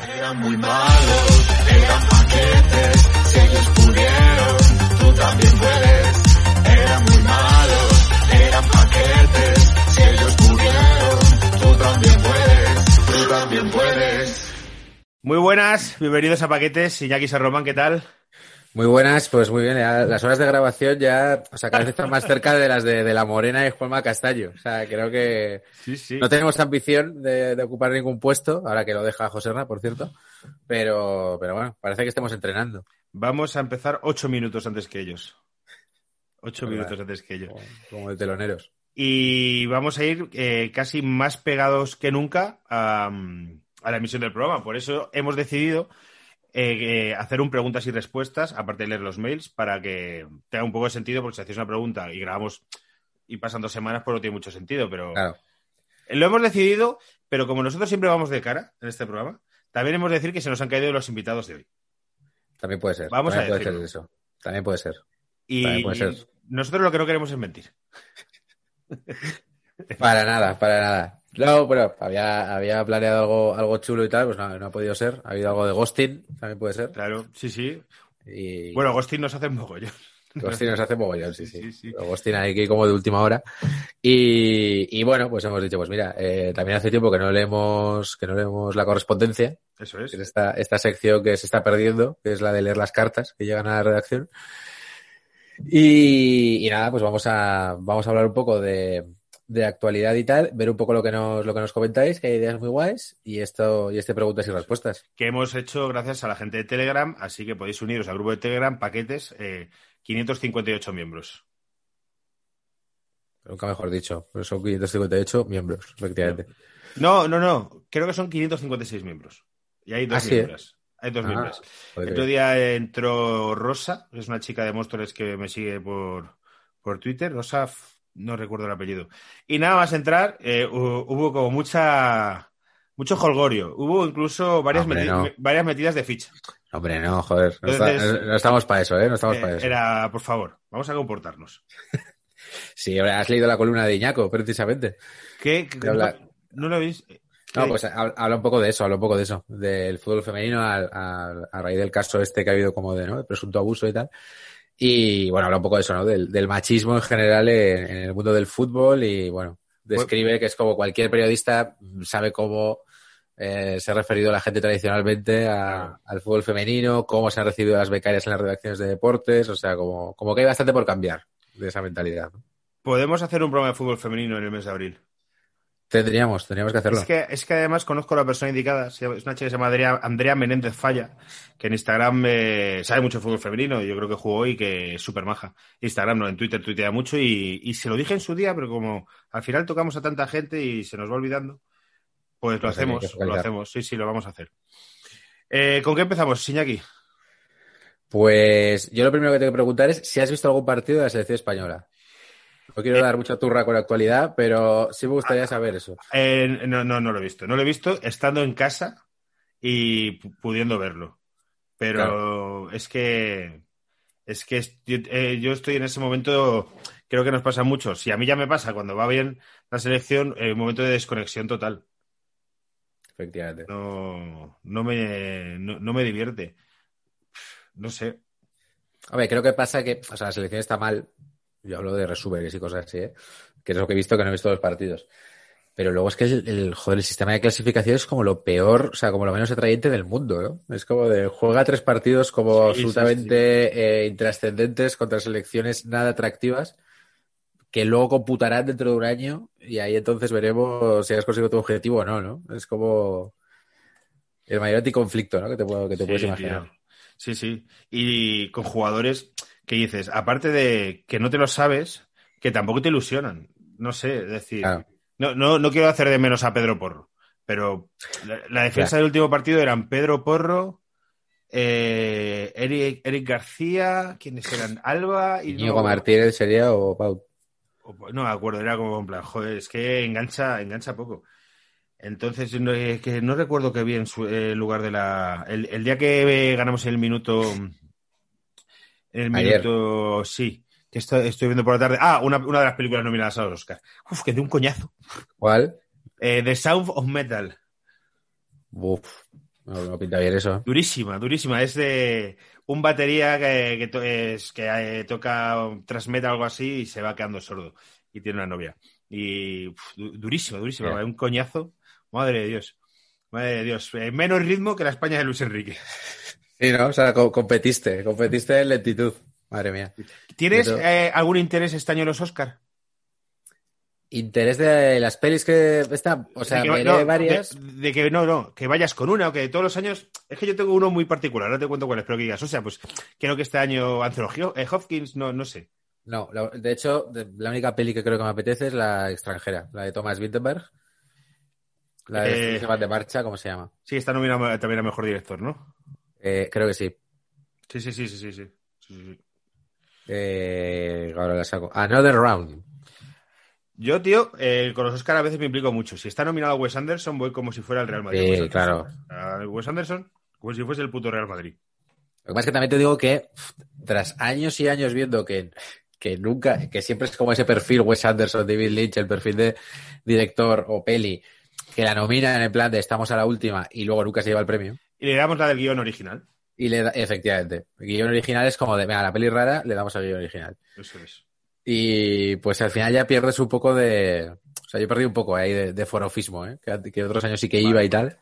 Eran muy malos, eran paquetes, si ellos pudieron, tú también puedes. Eran muy malos, eran paquetes, si ellos pudieron, tú también puedes, tú también puedes. Muy buenas, bienvenidos a Paquetes, Iñaki Sarroman, ¿qué tal? Muy buenas, pues muy bien. ya las horas de grabación ya, o sea, cada vez están más cerca de las de, de La Morena y Juanma Castaño. O sea, creo que Sí, sí. no tenemos ambición de, de ocupar ningún puesto, ahora que lo deja Joserna, por cierto. Pero, pero bueno, parece que estemos entrenando. Vamos a empezar ocho minutos antes que ellos. Ocho Verdad. minutos antes que ellos. Como, como de teloneros. Y vamos a ir eh, casi más pegados que nunca a, a la emisión del programa. Por eso hemos decidido eh, eh, hacer un preguntas y respuestas, aparte de leer los mails, para que tenga un poco de sentido, porque si hacéis una pregunta y grabamos y pasan dos semanas, pues no tiene mucho sentido. Pero Claro. lo hemos decidido, pero como nosotros siempre vamos de cara en este programa, también hemos de decir que se nos han caído los invitados de hoy. También puede ser. Vamos también a puede ser decirlo. eso. También puede ser. Y, También puede ser. y nosotros lo que no queremos es mentir. Para nada, para nada. No, bueno, había, había planeado algo, algo chulo y tal, pues no, no ha podido ser. Ha habido algo de Ghosting, también puede ser. Claro, sí, sí. Y Bueno, Agostín nos hace mogollón. Ghosting nos hace mogollón, sí, sí. Sí, sí. Pero Ghosting hay que ir como de última hora. Y, y bueno, pues hemos dicho, pues mira, eh, también hace tiempo que no leemos, que no leemos la correspondencia, Eso es. que es esta, esta sección que se está perdiendo, que es la de leer las cartas que llegan a la redacción. Y, y nada, pues vamos a, vamos a hablar un poco de, de actualidad y tal, ver un poco lo que nos, lo que nos comentáis, que hay ideas muy guays, y esto, y este preguntas y respuestas. Que hemos hecho gracias a la gente de Telegram, así que podéis uniros al grupo de Telegram, paquetes, eh, 558 miembros. Nunca mejor dicho, pero son 558 miembros, efectivamente. No, no, no. Creo que son 556 miembros. Y hay dos Ah, ¿eh? miembros. Hay dos Ah, miembros. El otro día entró Rosa, que es una chica de Móstoles que me sigue por, por Twitter. Rosa, no recuerdo el apellido. Y nada más entrar, eh, hu- hubo como mucha. Mucho holgorio. Hubo incluso varias, Hombre, meti- no. me- varias metidas de ficha. Hombre, no, joder, no, está- Entonces- no estamos para eso, ¿eh? No estamos Eh, para eso. era, por favor, vamos a comportarnos. Sí, ahora has leído la columna de Iñaco, precisamente. ¿Qué? ¿Qué- De hablar- ¿No lo veis? No, pues ha- habla un poco de eso, habla un poco de eso, del fútbol femenino al- a, raíz del caso este que ha habido como de, ¿no? de presunto abuso y tal. Y bueno, habla un poco de eso, ¿no? Del, del machismo en general en, en el mundo del fútbol y bueno, describe que es como cualquier periodista sabe cómo eh, se ha referido la gente tradicionalmente a- al fútbol femenino, cómo se han recibido las becarias en las redacciones de deportes, o sea, como, como que hay bastante por cambiar de esa mentalidad. ¿no? Podemos hacer un programa de fútbol femenino en el mes de abril. Tendríamos, tendríamos que hacerlo. Es que, es que además conozco a la persona indicada. Es una chica que se llama Andrea, Andrea Menéndez Falla, que en Instagram eh, sabe mucho de fútbol femenino. Yo creo que jugó y que es súper maja. Instagram no, en Twitter tuitea mucho y, y se lo dije en su día, pero como al final tocamos a tanta gente y se nos va olvidando, pues lo Pues hacemos, lo hacemos. Sí, sí, lo vamos a hacer. Eh, ¿Con qué empezamos, Siñaki? Pues yo lo primero que tengo que preguntar es si has visto algún partido de la selección española. No quiero Eh. dar mucha turra con la actualidad, pero sí me gustaría saber eso. Eh, no, no, no lo he visto. No lo he visto estando en casa y pu- pudiendo verlo. Pero es que es que yo, eh, yo estoy en ese momento, creo que nos pasa mucho. Si a mí ya me pasa cuando va bien la selección, eh, un momento de desconexión total. Efectivamente. No, no me, no, no me divierte. No sé. Hombre, creo que pasa que, o sea, la selección está mal. Yo hablo de resúmenes y cosas así, ¿eh? que es lo que he visto, que no he visto los partidos. Pero luego es que el, el, joder, el sistema de clasificación es como lo peor, o sea, como lo menos atrayente del mundo, ¿no? Es como de juega tres partidos como Sí, sí, absolutamente eh, intrascendentes contra selecciones nada atractivas que luego computarán dentro de un año y ahí entonces veremos si has conseguido tu objetivo o no, ¿no? Es como el mayor anticonflicto, ¿no? Que te, puedo, que te puedes tío. imaginar. Sí, sí. Y con jugadores que dices, aparte de que no te lo sabes, que tampoco te ilusionan. No sé, es decir, Claro. no, no, no quiero hacer de menos a Pedro Porro, Pero la, la defensa del último partido eran Pedro Porro, eh, Eric, Eric García, ¿quiénes eran? Alba y no, Martínez sería o Pau. o- no me acuerdo, era como en plan, joder, es que engancha, engancha poco. Entonces, no, es que no recuerdo que bien su el lugar de la. El, el día que ganamos el minuto. El Ayer. minuto. Sí, que estoy, estoy viendo por la tarde. Ah, una, una de las películas nominadas a los Oscar. Uf, que de un coñazo. ¿Cuál? Eh, The Sound of Metal. Uf, no, no pinta bien eso. Durísima, durísima. Es de un batería que, que, to- es- que eh, toca transmeta algo así y se va quedando sordo. Y tiene una novia. Y uf, du- durísima, durísima. Un coñazo. Madre de Dios. Madre de Dios. Eh, menos ritmo que la España de Luis Enrique. Sí, ¿no? O sea, co- competiste, competiste en lentitud. Madre mía. ¿Tienes eh, algún interés este año en los Oscar? Interés de las pelis que están, o sea, de que, no, varias. de- de que no, no, que vayas con una o que todos los años. Es que yo tengo uno muy particular, no te cuento cuál es, pero que digas, o sea, pues creo que este año Anthony Ho- eh, Hopkins, no, no sé. No, la- de hecho, de- la única peli que creo que me apetece es la extranjera, la de Thomas Wittenberg. La de Eh, de Marcha, ¿cómo se llama? Sí, está nominado también a mejor director, ¿no? Eh, creo que sí. Sí, sí, sí, sí, sí. sí. Sí, sí, sí. Eh, ahora la saco. Another Round. Yo, tío, eh, con los Oscar a veces me implico mucho. Si está nominado Wes Anderson, voy como si fuera el Real Madrid. Sí, claro. A Wes Anderson, como si fuese el puto Real Madrid. Lo que pasa es que también te digo que tras años y años viendo que, que nunca, que siempre es como ese perfil Wes Anderson, David Lynch, el perfil de director o peli, que la nominan en plan de estamos a la última y luego nunca se lleva el premio. Y le damos la del guion original. Y le efectivamente, el guion original es como de, venga, la peli rara, le damos al guion original. Eso es. Y pues al final ya pierdes un poco de, o sea, yo perdí un poco ahí de, de forofismo, ¿eh? que, que otros años sí que iba Vale. y tal,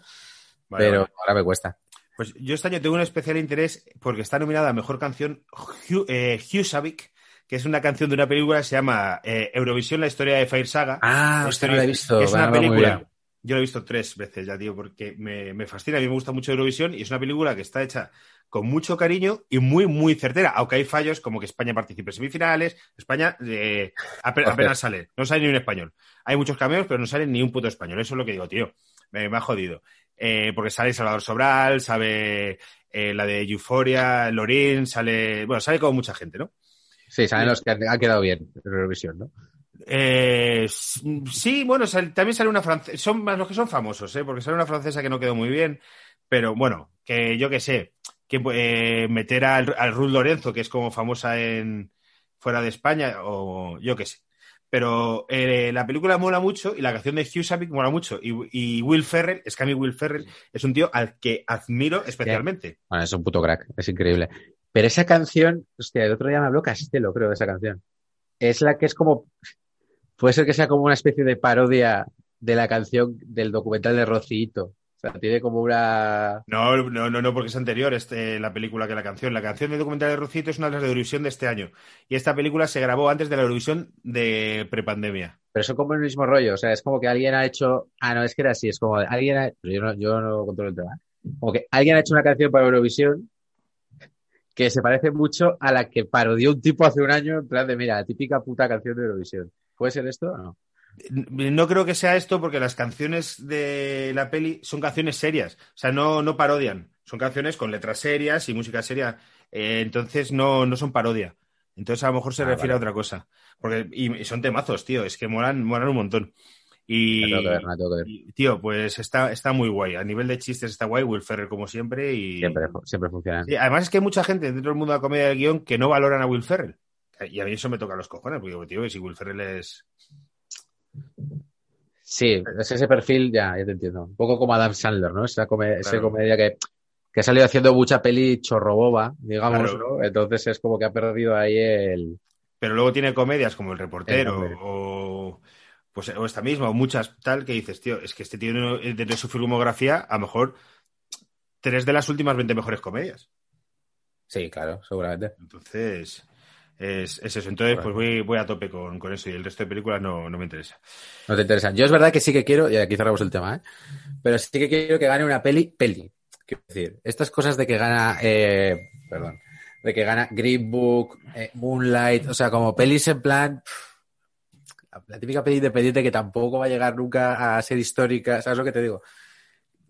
Vale, pero vale. ahora me cuesta. Pues yo este año tengo un especial interés porque está nominada a mejor canción Hugh, eh, Hugh Savick, que es una canción de una película que se llama eh, Eurovisión, la historia de Fire Saga. Ah, hostia, no la he visto. Es una película. Yo la he visto tres veces ya, tío, porque me, me fascina. A mí me gusta mucho Eurovisión y es una película que está hecha con mucho cariño y muy, muy certera. Aunque hay fallos como que España participe en semifinales. España eh, apenas sale. No sale ni un español. Hay muchos cameos, pero no sale ni un puto español. Eso es lo que digo, tío. Me, me ha jodido. Eh, porque sale Salvador Sobral, sale eh, la de Euphoria, Lorín, sale. Bueno, sale como mucha gente, ¿no? Sí, saben los que han quedado bien en Eurovisión, ¿no? Eh, sí, bueno, sal- también sale una francesa, son más los que son famosos, ¿eh? porque sale una francesa que no quedó muy bien, pero bueno, que yo que sé, que eh, meter al, al Ruth Lorenzo, que es como famosa en fuera de España, o yo que sé. Pero la película mola mucho y la canción de Hugh mola mucho. Y, y Will Ferrell, es que a mí Will Ferrell es un tío al que admiro especialmente. Bueno, es un puto crack, es increíble. Pero esa canción, hostia, el otro día me habló Castelo, creo, de esa canción. Es la que es como, puede ser que sea como una especie de parodia de la canción del documental de Rocito. O sea, tiene como una... No, no, no, no, porque es anterior este, la película que la canción. La canción del documental de Rocito es una de las de Eurovisión de este año. Y esta película se grabó antes de la Eurovisión de prepandemia. Pero son como el mismo rollo, o sea, es como que alguien ha hecho... Ah, no, es que era así, es como alguien ha... Yo no, yo no controlo el tema. Como que alguien ha hecho una canción para Eurovisión que se parece mucho a la que parodió un tipo hace un año, en plan de, mira, la típica puta canción de Eurovisión. ¿Puede ser esto o no? No creo que sea esto porque las canciones de la peli son canciones serias. O sea, no, no parodian. Son canciones con letras serias y música seria. Eh, entonces no, no son parodia. Entonces a lo mejor se Ah, refiere vale. a otra cosa. Porque, y, son temazos, tío. Es que molan, molan un montón. Y, tengo que ver, tengo que ver. y, tío, pues está, está muy guay. A nivel de chistes está guay. Will Ferrell como siempre. Y, Siempre, siempre funcionan. Sí, además es que hay mucha gente dentro del mundo de la comedia del guion que no valoran a Will Ferrell. Y a mí eso me toca los cojones, porque digo, tío, que si Will Ferrell es... Sí, es ese perfil, ya, ya te entiendo. Un poco como Adam Sandler, ¿no? Esa come- esa comedia que, que ha salido haciendo mucha peli chorroboba, digamos, Claro. ¿no? Entonces es como que ha perdido ahí el... Pero luego tiene comedias como El Reportero El o, pues, o esta misma, o muchas tal, que dices, tío, es que este tío dentro de su filmografía, a lo mejor tres de las últimas 20 mejores comedias. Sí, claro, seguramente. Entonces, es, es eso. Entonces, pues voy, voy a tope con, con eso y el resto de películas no, no me interesa. No te interesan. Yo es verdad que sí que quiero, y aquí cerramos el tema, ¿eh? Pero sí que quiero que gane una peli, peli. Quiero decir, estas cosas de que gana, eh, perdón, de que gana Green Book, eh, Moonlight, o sea, como pelis en plan, la típica peli independiente que tampoco va a llegar nunca a ser histórica, ¿sabes lo que te digo?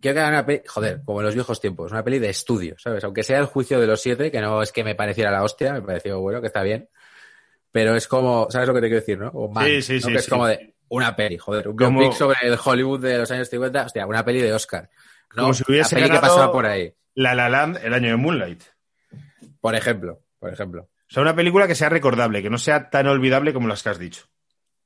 Quiero que hagan una peli, joder, como en los viejos tiempos, una peli de estudio, ¿sabes? Aunque sea el juicio de los siete, que no es que me pareciera la hostia, me pareció bueno, que está bien. Pero es como, ¿sabes lo que te quiero decir, no? O Man, Sí, sí, ¿no? sí, Que es como de una peli, joder, un Como- biopic sobre el Hollywood de los años 50, hostia, una peli de Oscar. No, Como si hubiese la peli que pasaba por ahí, La La Land, el año de Moonlight. por ejemplo, por ejemplo. O sea, una película que sea recordable, que no sea tan olvidable como las que has dicho.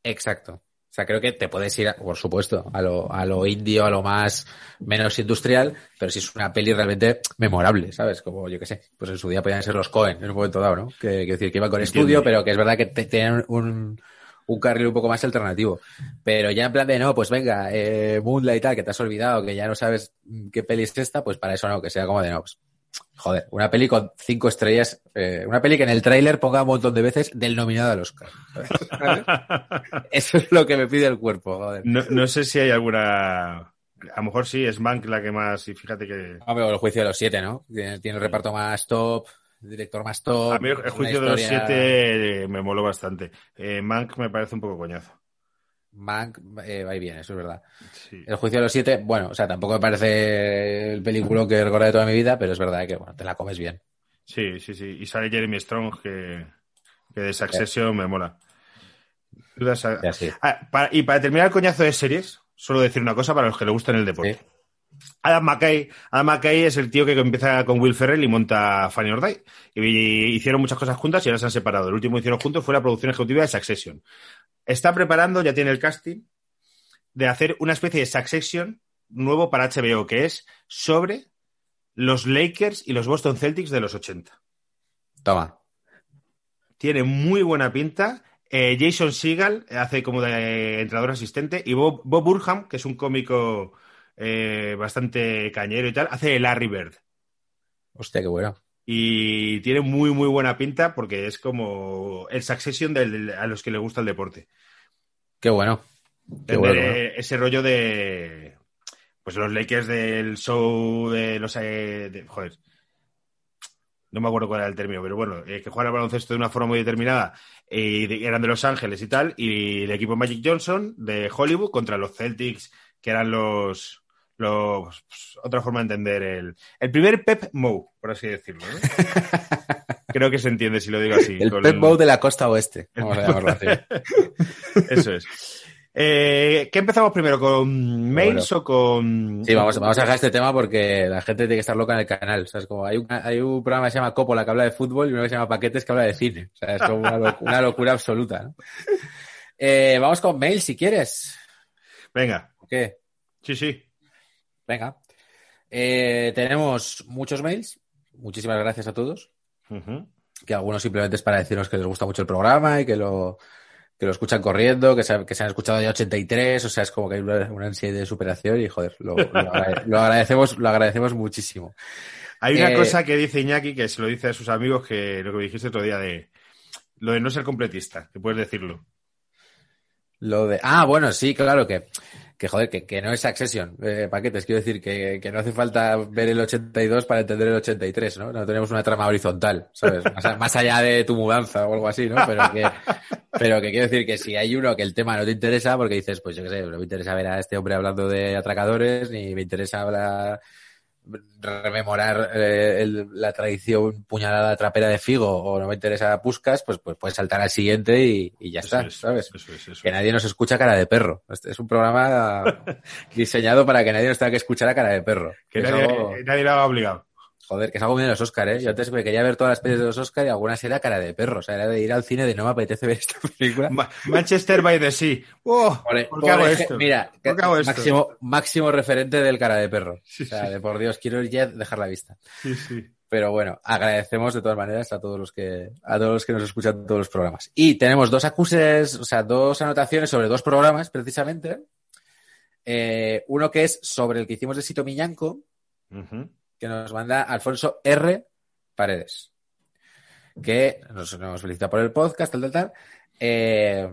Exacto. O sea, creo que te puedes ir, por supuesto, a lo, a lo indio, a lo más menos industrial, pero si es una peli realmente memorable, ¿sabes? Como yo qué sé, pues en su día podían ser los Cohen en un momento dado, ¿no? Que quiero decir que iban con Entiendo. estudio, pero que es verdad que te- tenían un, un carril un poco más alternativo. Pero ya en plan de no, pues venga, eh, Moonlight y tal, que te has olvidado, que ya no sabes qué peli es esta, pues para eso no, que sea como de no, pues, joder, una peli con cinco estrellas, eh, una peli que en el tráiler ponga un montón de veces del nominado al Oscar. ¿sabes? Eso es lo que me pide el cuerpo, joder. No, no sé si hay alguna. A lo mejor sí, es Mank la que más. Y fíjate que. Hombre, o el juicio de los siete, ¿no? Tiene, tiene el reparto más top, el director más top. A mí el juicio de los siete me moló bastante. Eh, Mank me parece un poco coñazo. Mank eh, va y viene, eso es verdad. Sí. El juicio de los siete, bueno, o sea, tampoco me parece el película que recordaré toda mi vida, pero es verdad que, bueno, te la comes bien. Sí, sí, sí. Y sale Jeremy Strong, que, que de Succession me mola. Sí. Ah, para- y para terminar el coñazo de series, solo decir una cosa para los que le gustan el deporte. Adam McKay, Adam McKay es el tío que empieza con Will Ferrell y monta Funny or Die. Y hicieron muchas cosas juntas y ahora se han separado. El último que hicieron juntos fue la producción ejecutiva de Succession. Está preparando, ya tiene el casting, de hacer una especie de Succession nuevo para HBO, que es sobre los Lakers y los Boston Celtics de los 80. Toma. Tiene muy buena pinta. Eh, Jason Segel hace como de entrenador asistente y Bob, Bob Burham, que es un cómico eh, bastante cañero y tal, hace de Larry Bird. Hostia, qué bueno. Y tiene muy, muy buena pinta porque es como el Succession del- a los que le gusta el deporte. Qué bueno. Qué bueno, eh. Ese rollo de. Pues los Lakers del show de los. eh, de- joder. No me acuerdo cuál era el término, pero bueno, eh, que juegan al baloncesto de una forma muy determinada. Y de- eran de Los Ángeles y tal. Y el equipo Magic Johnson de Hollywood contra los Celtics, que eran los. Los pues, otra forma de entender el. El primer Pep Mo, por así decirlo. ¿no? Creo que se entiende si lo digo así. El con- Pep Bow de la costa oeste. El Vamos a así. Eso es. Eh, ¿Qué empezamos primero? ¿Con mails o con.? Sí, vamos, vamos a dejar este tema porque la gente tiene que estar loca en el canal. O sea, es como hay un, hay un programa que se llama Coppola que habla de fútbol y uno que se llama Paquetes que habla de cine. O sea, es como una, loc- una locura absoluta. ¿no? Eh, vamos con mail si quieres. Venga, ¿O qué? sí, sí. Venga. Eh, tenemos muchos mails. Muchísimas gracias a todos. Que algunos simplemente es para decirnos que les gusta mucho el programa y que lo, que lo escuchan corriendo, que se, que se han escuchado ya 83. O sea, es como que hay una, una ansiedad de superación y joder, lo, lo agrade- lo agradecemos, lo agradecemos muchísimo. Hay una Eh, cosa que dice Iñaki que se lo dice a sus amigos que lo que me dijiste otro día de lo de no ser completista, que puedes decirlo. Lo de. Ah, bueno, sí, claro que. Que joder, que, que no es Accession, eh, paquetes. Quiero decir que, que no hace falta ver el 82 para entender el 83, ¿no? No tenemos una trama horizontal, ¿sabes? Más, más allá de tu mudanza o algo así, ¿no? Pero que, pero que quiero decir que si hay uno que el tema no te interesa, porque dices, pues yo qué sé, no me interesa ver a este hombre hablando de atracadores, ni me interesa hablar, rememorar eh, el- la tradición puñalada trapera de Figo, o no me interesa Puscas, pues, pues puedes saltar al siguiente y, y ya Eso está, es, ¿sabes? Eso es, eso Que nadie nos escucha cara de perro. Este es un programa diseñado para que nadie nos tenga que escuchar a cara de perro. Que nadie, nadie lo ha obligado. Joder, que es algo bien de los Oscar, ¿eh? Yo antes me quería ver todas las pelis de los Oscar y algunas era cara de perro. O sea, era de ir al cine de no me apetece ver esta película. Ma- Manchester by the Sea. ¡Oh! Por, ¿Por qué hago esto? Mira, ¿Por qué hago esto? máximo, máximo referente del cara de perro. Sí, o sea, sí. de por Dios, quiero ya dejar la vista. Sí, sí. Pero bueno, agradecemos de todas maneras a todos los que, a todos los que nos escuchan en todos los programas. Y tenemos dos acuses, o sea, dos anotaciones sobre dos programas, precisamente. Eh, uno que es sobre el que hicimos de Sito Miñanco, Ujú. Que nos manda Alfonso R. Paredes, que nos, felicita por el podcast, tal, tal, tal. Eh,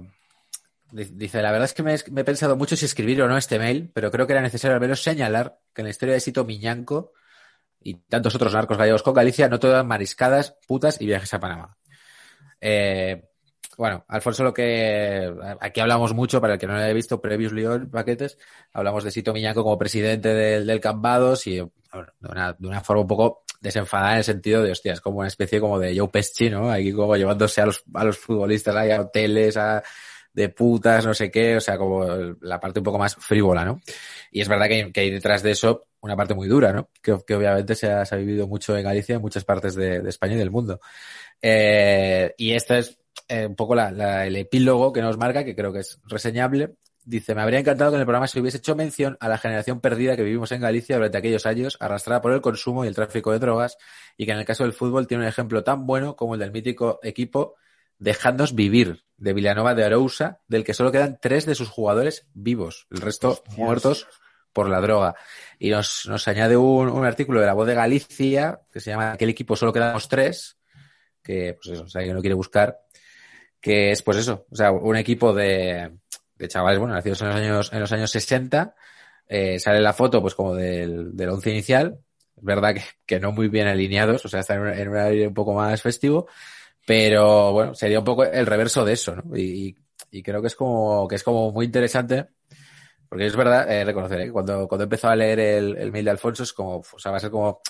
di- dice, la verdad es que me, he pensado mucho si escribir o no este mail, pero creo que era necesario al menos señalar que en la historia de Sito Miñanco y tantos otros narcos gallegos con Galicia no todas mariscadas, putas y viajes a Panamá. Eh, bueno, Alfonso lo que aquí hablamos mucho, para el que no lo haya visto, previos León paquetes, hablamos de Sito Miñaco como presidente del, del Cambados y de, una, de una forma un poco desenfadada en el sentido de, hostia, es como una especie como de Joe Pesci, ¿no? Aquí como llevándose a los, a los futbolistas ahí a hoteles, a, de putas, no sé qué, o sea, como la parte un poco más frívola, ¿no? Y es verdad que que hay detrás de eso una parte muy dura, ¿no? Que, obviamente se ha, vivido mucho en Galicia, en muchas partes de, España y del mundo. Eh, y este es eh, un poco la, el epílogo que nos marca, que creo que es reseñable. Dice, me habría encantado que en el programa se hubiese hecho mención a la generación perdida que vivimos en Galicia durante aquellos años, arrastrada por el consumo y el tráfico de drogas, y que en el caso del fútbol tiene un ejemplo tan bueno como el del mítico equipo Dejadnos vivir de Villanova de Arousa, del que solo quedan tres de sus jugadores vivos, el resto Hostias. muertos por la droga. Y nos, nos añade un, un, artículo de la voz de Galicia, que se llama Aquel equipo solo quedamos tres, que pues eso, o sea, que no quiere buscar, que es pues eso, o sea, un equipo de, de chavales, bueno, nacidos en los años, en los años 60, eh, sale la foto pues como del, del once inicial, es verdad que, que, no muy bien alineados, o sea, están en un área un poco más festivo, pero bueno, sería un poco el reverso de eso, ¿no? Y, y creo que es como, que es como muy interesante, porque es verdad, eh, reconocer, ¿eh? cuando, cuando empezó a leer el, el mail de Alfonso es como, o sea, va a ser como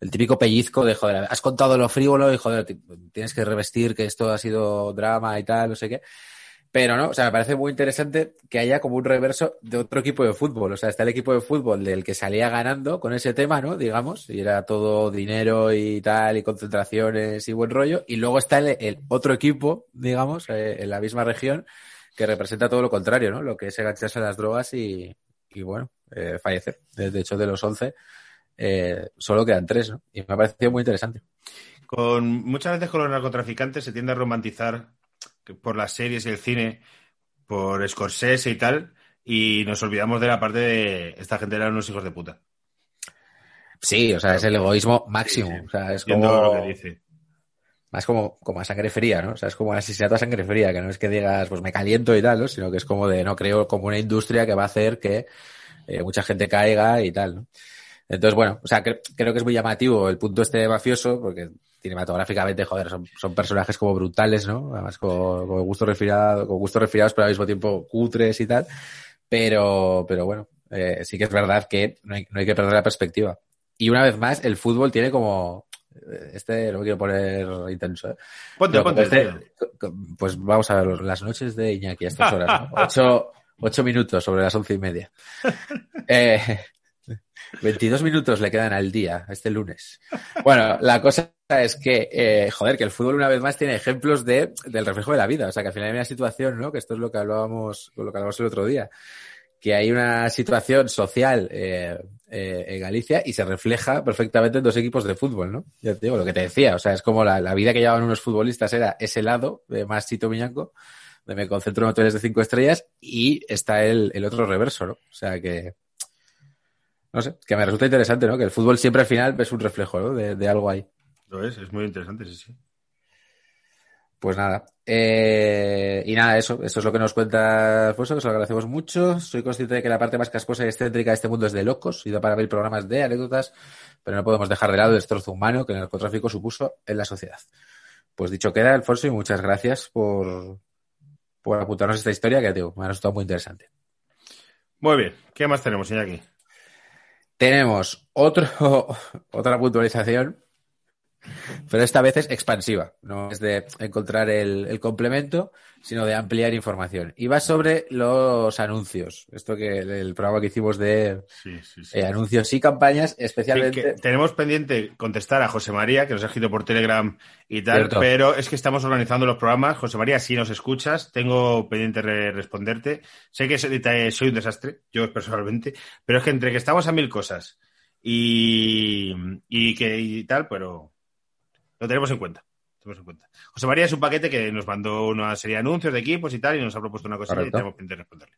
el típico pellizco de, joder, has contado lo frívolo y, joder, tienes que revestir que esto ha sido drama y tal, no sé qué. Pero no, o sea, me parece muy interesante que haya como un reverso de otro equipo de fútbol. O sea, está el equipo de fútbol del que salía ganando con ese tema, ¿no? Digamos, y era todo dinero y tal, y concentraciones y buen rollo. Y luego está el, otro equipo, digamos, eh, en la misma región, que representa todo lo contrario, ¿no? Lo que es engancharse a las drogas y, y bueno, eh, fallecer. De hecho, de los 11, eh, solo quedan tres, ¿no? Y me ha parecido muy interesante. Con, muchas veces con los narcotraficantes se tiende a romantizar por las series y el cine, por Scorsese y tal, y nos olvidamos de la parte de esta gente eran unos hijos de puta. Sí, o sea, es el egoísmo máximo. Sí, sí. O sea, es como... lo que dice. Más como, como a sangre fría, ¿no? O sea, es como un asesinato a sangre fría, que no es que digas, pues me caliento y tal, ¿no? Sino que es como de, no creo, como una industria que va a hacer que eh, mucha gente caiga y tal, ¿no? Entonces, bueno, o sea, cre creo que es muy llamativo el punto este mafioso, porque cinematográficamente, joder, son, son personajes como brutales, ¿no? Además, con, con gusto refrigerado, con gusto refrierados, pero al mismo tiempo cutres y tal. Pero, pero bueno, eh, sí que es verdad que no hay, no hay que perder la perspectiva. Y una vez más, el fútbol tiene como, este lo quiero poner intenso, ¿eh? Ponte, ponte. Este, pues vamos a ver las noches de Iñaki a estas horas, ¿no? Ocho, ocho minutos sobre las once y media. Eh, 22 minutos le quedan al día, este lunes. Bueno, la cosa es que, eh, joder, que el fútbol una vez más tiene ejemplos de, del reflejo de la vida. O sea, que al final hay una situación, ¿no? Que esto es lo que hablábamos, lo que hablábamos el otro día. Que hay una situación social eh, eh, en Galicia y se refleja perfectamente en dos equipos de fútbol, ¿no? Ya te digo, lo que te decía. O sea, es como la, la vida que llevaban unos futbolistas era ese lado, de más Chito Miñanco, de me concentro en hoteles de cinco estrellas, y está el, el otro reverso, ¿no? O sea, que, no sé, que me resulta interesante, ¿no? Que el fútbol siempre al final es un reflejo, ¿no? De, de algo ahí. Lo es, es muy interesante, sí, sí. Pues nada. Eh, y nada, eso, eso es lo que nos cuenta Alfonso, que os lo agradecemos mucho. Soy consciente de que la parte más casposa y excéntrica de este mundo es de locos, y da para ver programas de anécdotas, pero no podemos dejar de lado el destrozo humano que el narcotráfico supuso en la sociedad. Pues dicho queda, Alfonso, y muchas gracias por, por apuntarnos esta historia que digo, me ha resultado muy interesante. Muy bien. ¿Qué más tenemos, aquí? Tenemos otro, otra puntualización, pero esta vez es expansiva. No es de encontrar el, el, complemento, sino de ampliar información. Y va sobre los anuncios. Esto que el programa que hicimos de sí, sí, sí. Eh, anuncios y campañas, especialmente. Tenemos pendiente contestar a José María, que nos ha escrito por Telegram y tal, Cierto. pero es que estamos organizando los programas. José María, si nos escuchas, tengo pendiente de responderte. Sé que soy un desastre, yo personalmente, pero es que entre que estamos a mil cosas y, y que y tal, pero lo tenemos en cuenta. Tenemos en cuenta. José María es un paquete que nos mandó una serie de anuncios de equipos y tal, y nos ha propuesto una cosa Correcto. y tenemos pendiente de responderle.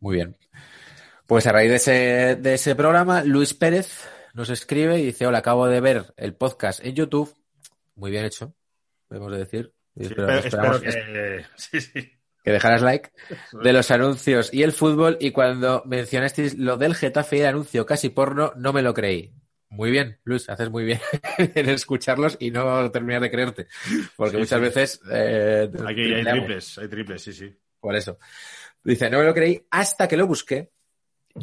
Muy bien. Pues a raíz de ese, de ese programa, Luis Pérez nos escribe y dice, hola, acabo de ver el podcast en YouTube. Muy bien hecho, debemos de decir. Sí, espero, espero que... Sí, sí. que dejaras like, de los anuncios y el fútbol, y cuando mencionasteis lo del Getafe y el anuncio casi porno, no me lo creí. Muy bien, Luis, haces muy bien en escucharlos y no terminar de creerte. Porque Sí, muchas sí. veces. eh, Aquí hay tripleamos. triples, hay triples, sí, sí. Por eso. Dice, no me lo creí hasta que lo busqué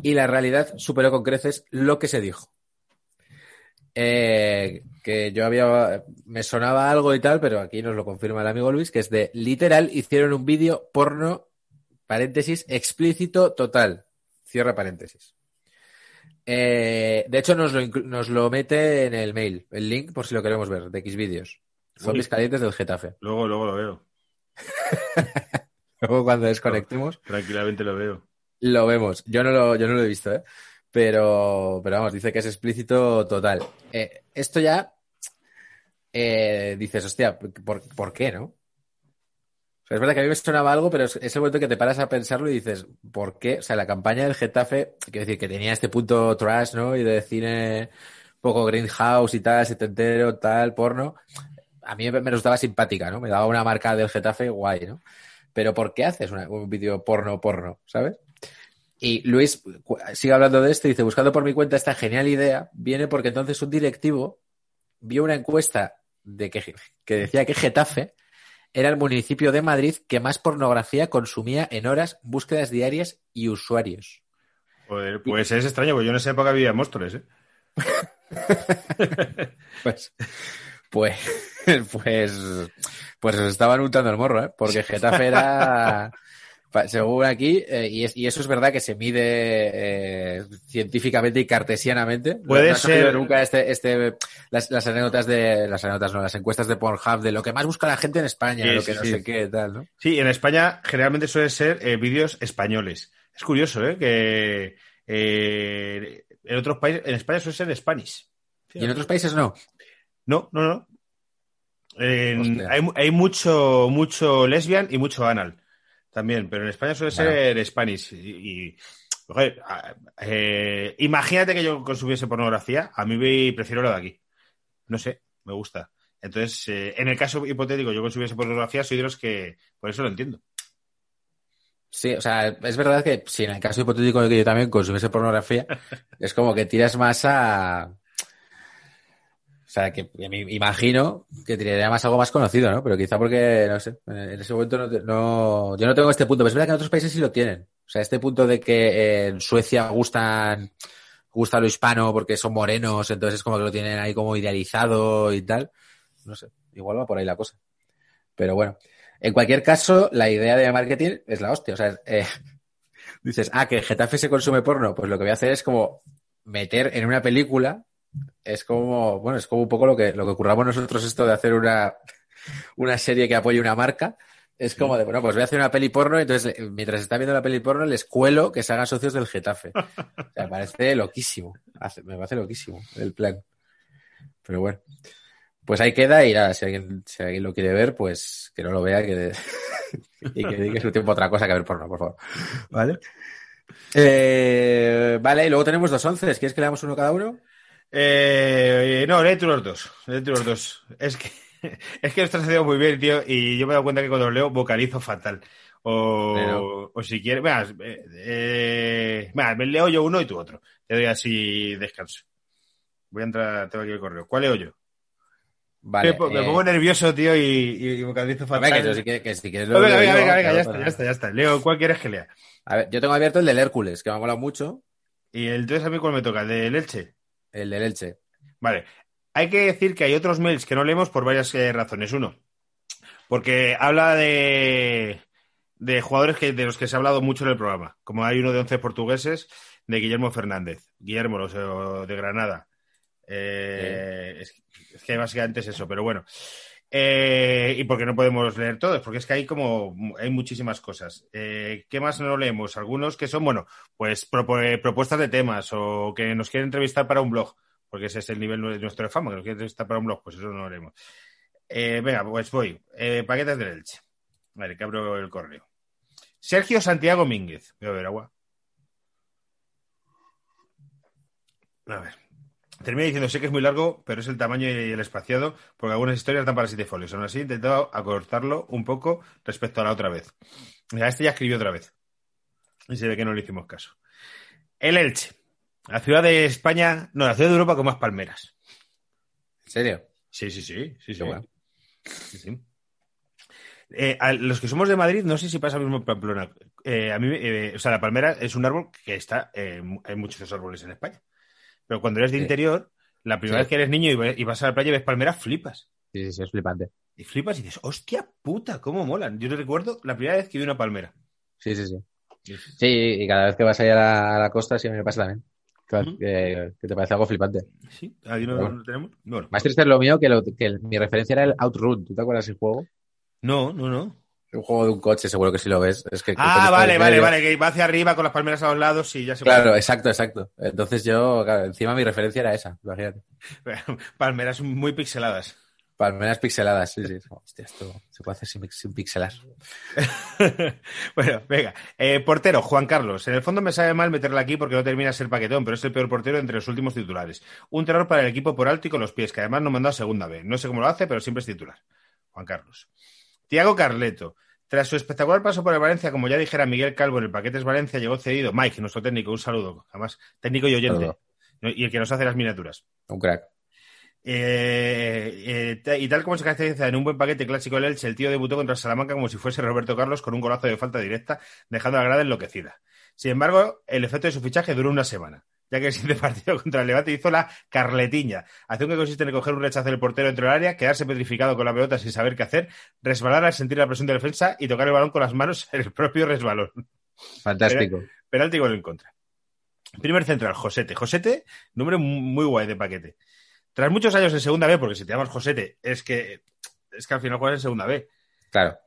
y la realidad superó con creces lo que se dijo. Eh, que yo había, me sonaba algo y tal, pero aquí nos lo confirma el amigo Luis, que es de literal, hicieron un vídeo porno, paréntesis, explícito total. Cierra paréntesis. Eh, de hecho, nos lo, nos lo mete en el mail, el link por si lo queremos ver, de Xvideos. Zombies calientes del Getafe. Luego, luego lo veo. Luego cuando desconectemos. Tranquilamente lo veo. Lo vemos. Yo no lo, yo no lo he visto, ¿eh? Pero, pero vamos, dice que es explícito total. Eh, esto ya eh, dices, hostia, ¿por, por qué, no? Es verdad que a mí me sonaba algo, pero es, es el momento que te paras a pensarlo y dices, ¿por qué? O sea, la campaña del Getafe, quiero decir, que tenía este punto trash, ¿no? Y de cine poco greenhouse y tal, setentero, tal, porno. A mí me, resultaba simpática, ¿no? Me daba una marca del Getafe guay, ¿no? Pero ¿por qué haces un vídeo porno porno, ¿sabes? Y Luis sigue hablando de esto y dice, buscando por mi cuenta esta genial idea, viene porque entonces un directivo vio una encuesta de que, que decía que Getafe era el municipio de Madrid que más pornografía consumía en horas, búsquedas diarias y usuarios. Joder, pues es extraño, porque yo en esa época vivía en Móstoles, ¿eh? Pues, pues, pues, pues estaban untando el morro, ¿eh? Porque Getafe era, según aquí, eh, y, es- y eso es verdad que se mide eh, científicamente y cartesianamente. Puede no ser- nunca este, este, las, las anécdotas de, las anécdotas no, las encuestas de Pornhub de lo que más busca la gente en España, Sí, lo sí, que no sí. sé qué, tal, ¿no? Sí, en España generalmente suelen ser eh, vídeos españoles. Es curioso, ¿eh? Que en otros países, en España suele ser Spanish. Y en otros países no. No, no, no. Hay, hay mucho, mucho lesbian y mucho anal también, pero en España suele Bueno. ser Spanish. Y, eh, imagínate que yo consumiese pornografía, a mí me- prefiero lo de aquí. No sé, me gusta. Entonces, eh, en el caso hipotético, yo consumiese pornografía, soy de los que, por eso lo entiendo. Sí, o sea, es verdad que si en el caso hipotético de que yo también consumiese pornografía, es como que tiras más a. O sea, que me imagino que tiraría más algo más conocido, ¿no? Pero quizá porque, no sé, en ese momento no, no- yo no tengo este punto, pero es verdad que en otros países sí lo tienen. O sea, este punto de que en Suecia gustan, gusta lo hispano porque son morenos, entonces es como que lo tienen ahí como idealizado y tal. No sé, igual va por ahí la cosa. Pero bueno, en cualquier caso, la idea de marketing es la hostia. O sea, eh, dices, ah, que Getafe se consume porno. Pues lo que voy a hacer es como meter en una película. Es como, bueno, es como un poco lo que, lo que curramos nosotros esto de hacer una, una serie que apoye una marca. Es como de, bueno, pues voy a hacer una peli porno, entonces eh, mientras está viendo la peli porno les cuelo que se hagan socios del Getafe. O sea, me parece loquísimo. Me parece loquísimo el plan. Pero bueno. Pues ahí queda y nada, si alguien, si alguien lo quiere ver, pues que no lo vea que y que dedique su tiempo a otra cosa que a ver porno, por favor. ¿Vale? Eh, vale, y luego tenemos dos once. ¿Quieres que leamos uno cada uno? Eh, no, lee tú los dos. Lee tú los dos. Es que, es que lo estás haciendo muy bien, tío, y yo me he dado cuenta que cuando lo leo vocalizo fatal. O, Pero- o si quieres, venga, eh, eh, venga, me leo yo uno y tú otro. Te doy así descanso. Voy a entrar, tengo aquí el correo. ¿Cuál leo yo? Vale. me, po- me eh, pongo nervioso, tío, y, vocalizo fatal. venga, que, que No, venga, venga, venga, ya está, para- ya está, ya está. Leo, ¿cuál quieres que lea? A ver, yo tengo abierto el del Hércules, que me ha molado mucho. Y entonces a mí, ¿cuál me toca? ¿El de Leche? El del Elche. Vale. Hay que decir que hay otros mails que no leemos por varias eh, razones. Uno, porque habla de, de jugadores que, de los que se ha hablado mucho en el programa. Como hay uno de 11 portugueses, de Guillermo Fernández. Guillermo, los, eh, de Granada. Eh, es, es que básicamente es eso, pero bueno. Eh, y porque no podemos leer todos, porque es que hay como hay muchísimas cosas. Eh, ¿Qué más no leemos? Algunos que son, bueno, pues eh, propuestas de temas o que nos quieren entrevistar para un blog, porque ese es el nivel de nuestro de fama, que nos quieren entrevistar para un blog, pues eso no lo leemos. Eh, venga, pues voy. Paquetes de leche. Vale, que abro el correo. Sergio Santiago Mínguez. Voy a ver agua. A ver. Termina diciendo, sé que es muy largo, pero es el tamaño y el espaciado, porque algunas historias dan para siete folios. Aún así, he intentado acortarlo un poco respecto a la otra vez. Mira, este ya escribió otra vez. Y se ve que no le hicimos caso. El Elche. La ciudad de España, no, la ciudad de Europa con más palmeras. ¿En serio? Sí, sí, sí, sí, sí. Qué bueno. Sí, sí. Eh, a los que somos de Madrid, no sé si pasa lo mismo en Pamplona. Eh, a mí, eh, o sea, la palmera es un árbol que está, hay muchos árboles en España. Pero cuando eres de Sí. interior, la primera Sí. vez que eres niño y, vas a la playa y ves palmeras, flipas. Sí, sí, sí, es flipante. Y flipas y dices, hostia puta, cómo molan. Yo te recuerdo la primera vez que vi una palmera. Sí, sí, sí. Sí, y cada vez que vas ahí a la, a la costa siempre me pasa también. Que, Ujú. que- que te parece algo flipante. Sí, ahí no, Bueno. no tenemos. Bueno, Más triste es lo mío que, lo, que el- mi referencia era el Outrun. ¿Tú te acuerdas del juego? no, no, no. Un juego de un coche, seguro que si lo ves. Es que Ah, vale, vale, vale, que va hacia arriba con las palmeras a los lados y ya se Claro, exacto, exacto. Entonces yo, claro, encima mi referencia era esa, imagínate. palmeras muy pixeladas. Palmeras pixeladas, sí, sí. Hostia, esto se puede hacer sin, pix- sin pixelar. bueno, venga. Eh, portero, Juan Carlos. En el fondo me sabe mal meterla aquí porque no termina ser paquetón, pero es el peor portero entre los últimos titulares. Un terror para el equipo por alto y con los pies, que además no mandó a segunda vez. No sé cómo lo hace, pero siempre es titular. Juan Carlos. Tiago Carleto. Tras su espectacular paso por el Valencia, como ya dijera Miguel Calvo en el Paquetes Valencia, llegó cedido. Mike, nuestro técnico, un saludo. Además, técnico y oyente. Saludo. Y el que nos hace las miniaturas. Un crack. Eh, eh, y tal como se caracteriza en un buen paquete clásico del Elche, el tío debutó contra Salamanca como si fuese Roberto Carlos con un golazo de falta directa, dejando a la grada enloquecida. Sin embargo, el efecto de su fichaje duró una semana, ya que el siguiente partido contra el Levante hizo la carletiña, acción que consiste en coger un rechazo del portero dentro del área, quedarse petrificado con la pelota sin saber qué hacer, resbalar al sentir la presión de defensa y tocar el balón con las manos en el propio resbalón. Fantástico. Penalti gol en contra. Primer central, Josete. Josete, nombre muy guay de paquete. Tras muchos años en segunda B, porque si te llamas Josete, es que, es que al final juegas en segunda B. Claro.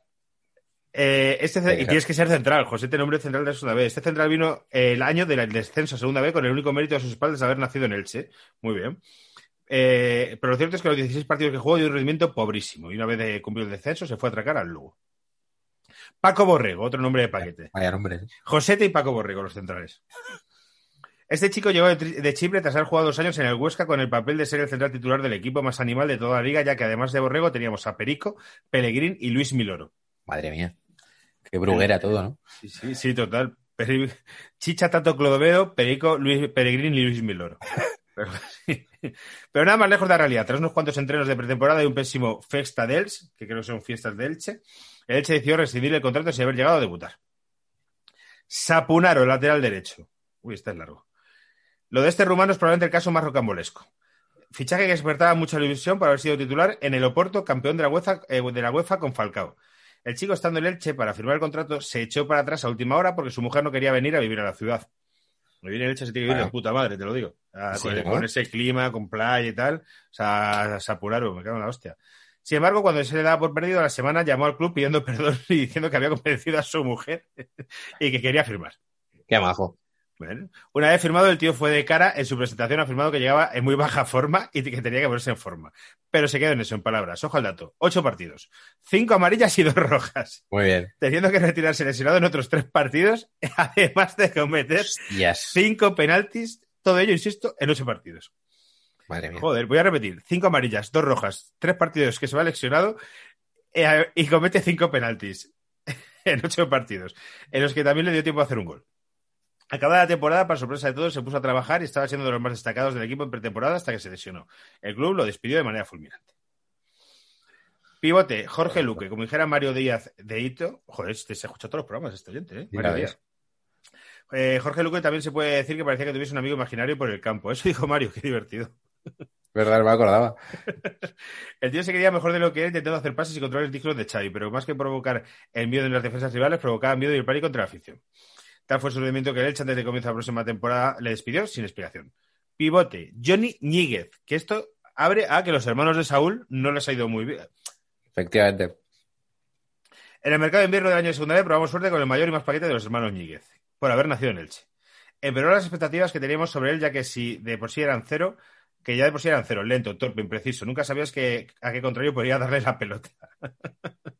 Eh, este, y tienes que ser central, Josete, nombre central de segunda B. Este central vino el año del descenso a segunda B con el único mérito de sus espaldas de haber nacido en Elche. Muy bien. Eh, pero lo cierto es que los 16 partidos que jugó dio un rendimiento pobrísimo y una vez de cumplido el descenso se fue a atracar al Lugo. Paco Borrego, otro nombre de paquete. Vaya nombre. Josete y Paco Borrego, los centrales. Este chico llegó de Chipre tras haber jugado dos años en el Huesca con el papel de ser el central titular del equipo más animal de toda la liga, ya que además de Borrego teníamos a Perico, Pellegrín y Luis Miloro. Madre mía. Qué bruguera todo, ¿no? Sí, sí, sí, total. Peri- Chicha, Tato Clodovero, Perico, Luis, Pellegrín y Luis Miloro. Pero, pero nada más lejos de la realidad. Tras unos cuantos entrenos de pretemporada y un pésimo Festa dels, que creo que son fiestas de Elche, el Elche decidió rescindir el contrato sin haber llegado a debutar. Sapunaro, lateral derecho. Uy, este es largo. Lo de este rumano es probablemente el caso más rocambolesco. Fichaje que despertaba mucha ilusión por haber sido titular en el Oporto, campeón de la UEFA, eh, de la UEFA con Falcao. El chico, estando en Elche para firmar el contrato, se echó para atrás a última hora porque su mujer no quería venir a vivir a la ciudad. Vivir en Elche se tiene que vivir de Bueno. puta madre, te lo digo. Ah, Sí, con, ¿no? con ese clima, con playa y tal. O sea, se apuraron, me cago en la hostia. Sin embargo, cuando se le daba por perdido a la semana, llamó al club pidiendo perdón y diciendo que había convencido a su mujer y que quería firmar. Qué majo. Bueno, una vez firmado, el tío fue de cara. En su presentación ha afirmado que llegaba en muy baja forma y que tenía que ponerse en forma. Pero se quedó en eso, en palabras. Ojo al dato. Ocho partidos. Cinco amarillas y dos rojas. Muy bien. Teniendo que retirarse lesionado en otros tres partidos, además de cometer Hostias. cinco penaltis. Todo ello, insisto, en ocho partidos. Madre mía. Joder, voy a repetir. Cinco amarillas, dos rojas, tres partidos que se va lesionado eh, y comete cinco penaltis en ocho partidos, en los que también le dio tiempo a hacer un gol. Acabada la temporada, para sorpresa de todos, se puso a trabajar y estaba siendo de los más destacados del equipo en pretemporada hasta que se lesionó. El club lo despidió de manera fulminante. Pivote, Jorge Luque, como dijera Mario Díaz de Hito. Joder, este se escucha todos los programas, este oyente, ¿eh? Mario. Díaz. Eh, Jorge Luque también se puede decir que parecía que tuviese un amigo imaginario por el campo. Eso dijo Mario, qué divertido. Verdad, no me acordaba. El tío se quería mejor de lo que era intentando hacer pases y controlar dignos de Xavi, pero más que provocar el miedo en las defensas rivales, provocaba miedo y el pánico entre la afición. Tal fue su rendimiento que el Elche, antes de comienzo de la próxima temporada, le despidió sin explicación. Pivote, Johnny Ñíguez, que esto abre a que los hermanos de Saúl no les ha ido muy bien. Efectivamente. En el mercado de invierno del año de segunda vez probamos suerte con el mayor y más paquete de los hermanos Ñíguez, por haber nacido en Elche. Empeoró las expectativas que teníamos sobre él, ya que si de por sí eran cero, que ya de por sí eran cero, lento, torpe, impreciso. Nunca sabías que, a qué contrario podría darle la pelota.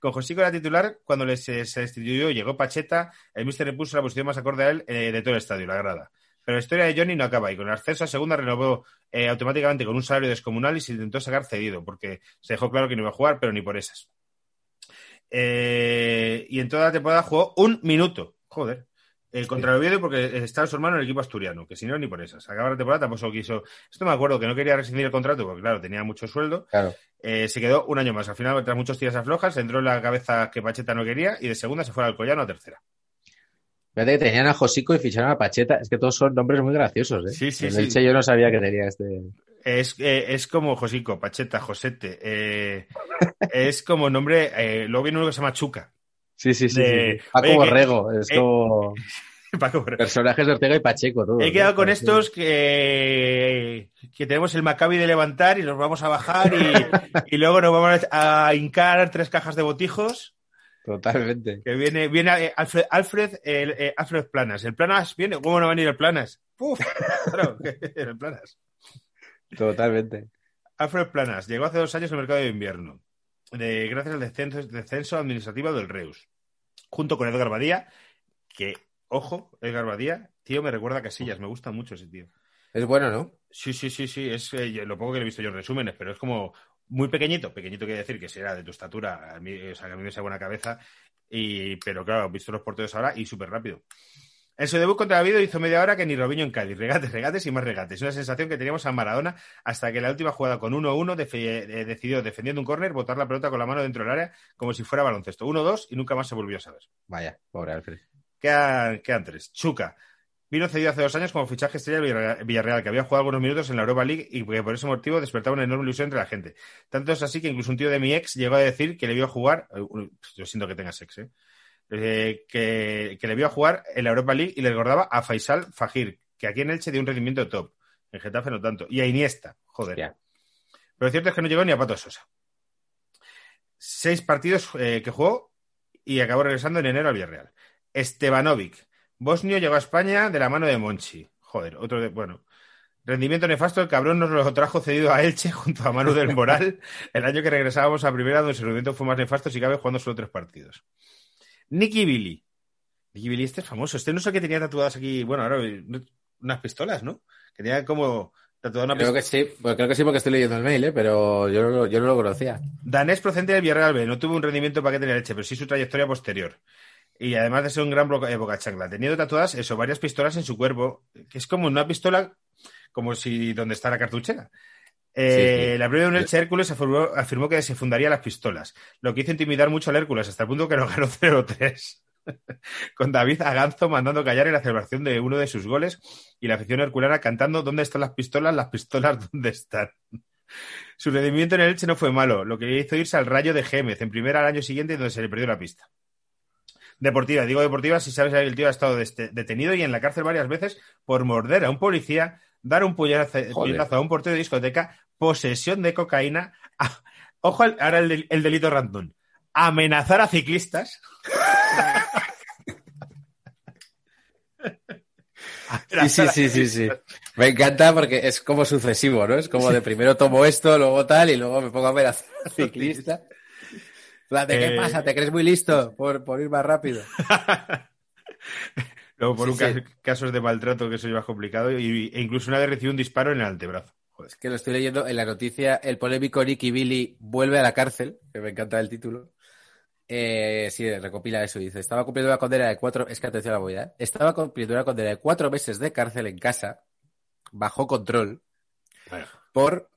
Con Josico era titular, cuando le se, destituyó llegó Pacheta, el míster le puso la posición más acorde a él eh, de todo el estadio, la grada. Pero la historia de Johnny no acaba y con el ascenso a segunda renovó eh, automáticamente con un salario descomunal y se intentó sacar cedido, porque se dejó claro que no iba a jugar, pero ni por esas. Eh, y en toda la temporada jugó un minuto. Joder. Eh, contra el Oviedo porque estaba su hermano en el equipo asturiano, que si no, ni por esas. Acaba la temporada, tampoco quiso. Esto me acuerdo que no quería rescindir el contrato porque, claro, tenía mucho sueldo. Claro. Eh, se quedó un año más. Al final, tras muchos tiras aflojas, entró en la cabeza que Pacheta no quería y de segunda se fue al Alcoyano a tercera. Fíjate que tenían a Josico y ficharon a Pacheta. Es que todos son nombres muy graciosos, ¿eh? Sí, sí, En sí. Yo no sabía que tenía este. Es, eh, es como Josico, Pacheta, Josete. eh, es como nombre. luego viene uno que se llama Chuca. Sí, sí, sí. De- sí. Paco Oye, que- Borrego. Es eh, como Paco Borrego. personajes de Ortega y Pacheco, todo. He quedado con estos que, que tenemos el Maccabi de levantar y nos vamos a bajar y, y luego nos vamos a hincar tres cajas de botijos. Totalmente. Que viene, viene Alfred, Alfred, el, eh, Alfred Planas. ¿El Planas viene? ¿Cómo no va a venir el Planas? ¡Puf! Claro, el Planas. Totalmente. Alfred Planas llegó hace dos años al mercado de invierno, de- gracias al descenso, descenso administrativo del Reus, junto con Edgar Badía, que, ojo, Edgar Badía, tío, me recuerda a Casillas, me gusta mucho ese tío. Es bueno, ¿no? Sí, sí, sí, sí, es eh, lo poco que he visto yo en resúmenes, pero es como muy pequeñito, pequeñito quiere decir que será de tu estatura, a mí, o sea, que a mí me sea buena cabeza, y, pero claro, visto los porteros ahora y súper rápido. En su debut contra David hizo media hora que ni Robinho en Cádiz, regates, regates y más regates. Una sensación que teníamos a Maradona hasta que la última jugada con 1-1 defe- eh, decidió, defendiendo un córner, botar la pelota con la mano dentro del área como si fuera baloncesto. 1-2 y nunca más se volvió a saber. Vaya, pobre Alfred. Quedan, quedan tres. Chuca. Vino cedido hace dos años como fichaje estrella del Villarreal, Villarreal, que había jugado algunos minutos en la Europa League y que por ese motivo despertaba una enorme ilusión entre la gente. Tanto es así que incluso un tío de mi ex llegó a decir que le vio jugar, eh, yo siento que tengas ex, ¿eh? Eh, que, que le vio jugar en la Europa League y le recordaba a Faisal Fajir, que aquí en Elche dio un rendimiento top. En Getafe no tanto. Y a Iniesta, joder. Pero lo cierto es que no llegó ni a Pato Sosa. Seis partidos eh, que jugó y acabó regresando en enero al Villarreal. Estebanovic. Bosnio llegó a España de la mano de Monchi. Joder, otro de. Bueno. Rendimiento nefasto, el cabrón nos lo trajo cedido a Elche junto a Manu del Moral el año que regresábamos a primera, donde su rendimiento fue más nefasto, si cabe, jugando solo tres partidos. Nicky Billy. Nicky Billy, este es famoso. Este no sé qué tenía tatuadas aquí, bueno, ahora no- unas pistolas, ¿no? Que tenía como tatuada una Creo pistola. que sí, pues creo que sí porque estoy leyendo el mail, ¿eh? pero yo no, lo- yo no lo conocía. Danés procedente del Villarreal B. No tuvo un rendimiento para que tenía leche, pero sí su trayectoria posterior. Y además de ser un gran eh, boca chancla, teniendo tatuadas eso, varias pistolas en su cuerpo, que es como una pistola, como si donde está la cartuchera. Eh, Sí, sí. La primera de un Elche Hércules afirmó, afirmó que se fundaría las pistolas, lo que hizo intimidar mucho al Hércules, hasta el punto que lo ganó 0-3. Con David Aganzo mandando callar en la celebración de uno de sus goles y la afición herculana cantando ¿Dónde están las pistolas? Las pistolas, ¿dónde están? Su rendimiento en el Elche no fue malo, lo que le hizo irse al Rayo de Gémez, en primera al año siguiente, donde se le perdió la pista. Deportiva, digo deportiva si sabes que el tío ha estado detenido y en la cárcel varias veces por morder a un policía, dar un puñetazo a un portero de discoteca, posesión de cocaína, a- ojo, al- ahora el, del- el delito random, amenazar a ciclistas. Sí, sí, sí, sí, sí. Me encanta porque es como sucesivo, ¿no? Es como de primero tomo esto, luego tal, y luego me pongo a ver a ciclista. En plan de, ¿Qué Eh, pasa? ¿Te crees muy listo por, por ir más rápido? Luego por Sí, un sí. caso- casos de maltrato que eso lleva complicado y, e incluso una vez recibió un disparo en el antebrazo. Joder. Es que lo estoy leyendo en la noticia, el polémico Nicky Billy vuelve a la cárcel, que me encanta el título. Eh, sí, recopila eso, dice, estaba cumpliendo una condena de cuatro, es que atención a la ¿eh? estaba cumpliendo una condena de cuatro meses de cárcel en casa, bajo control, Bueno, por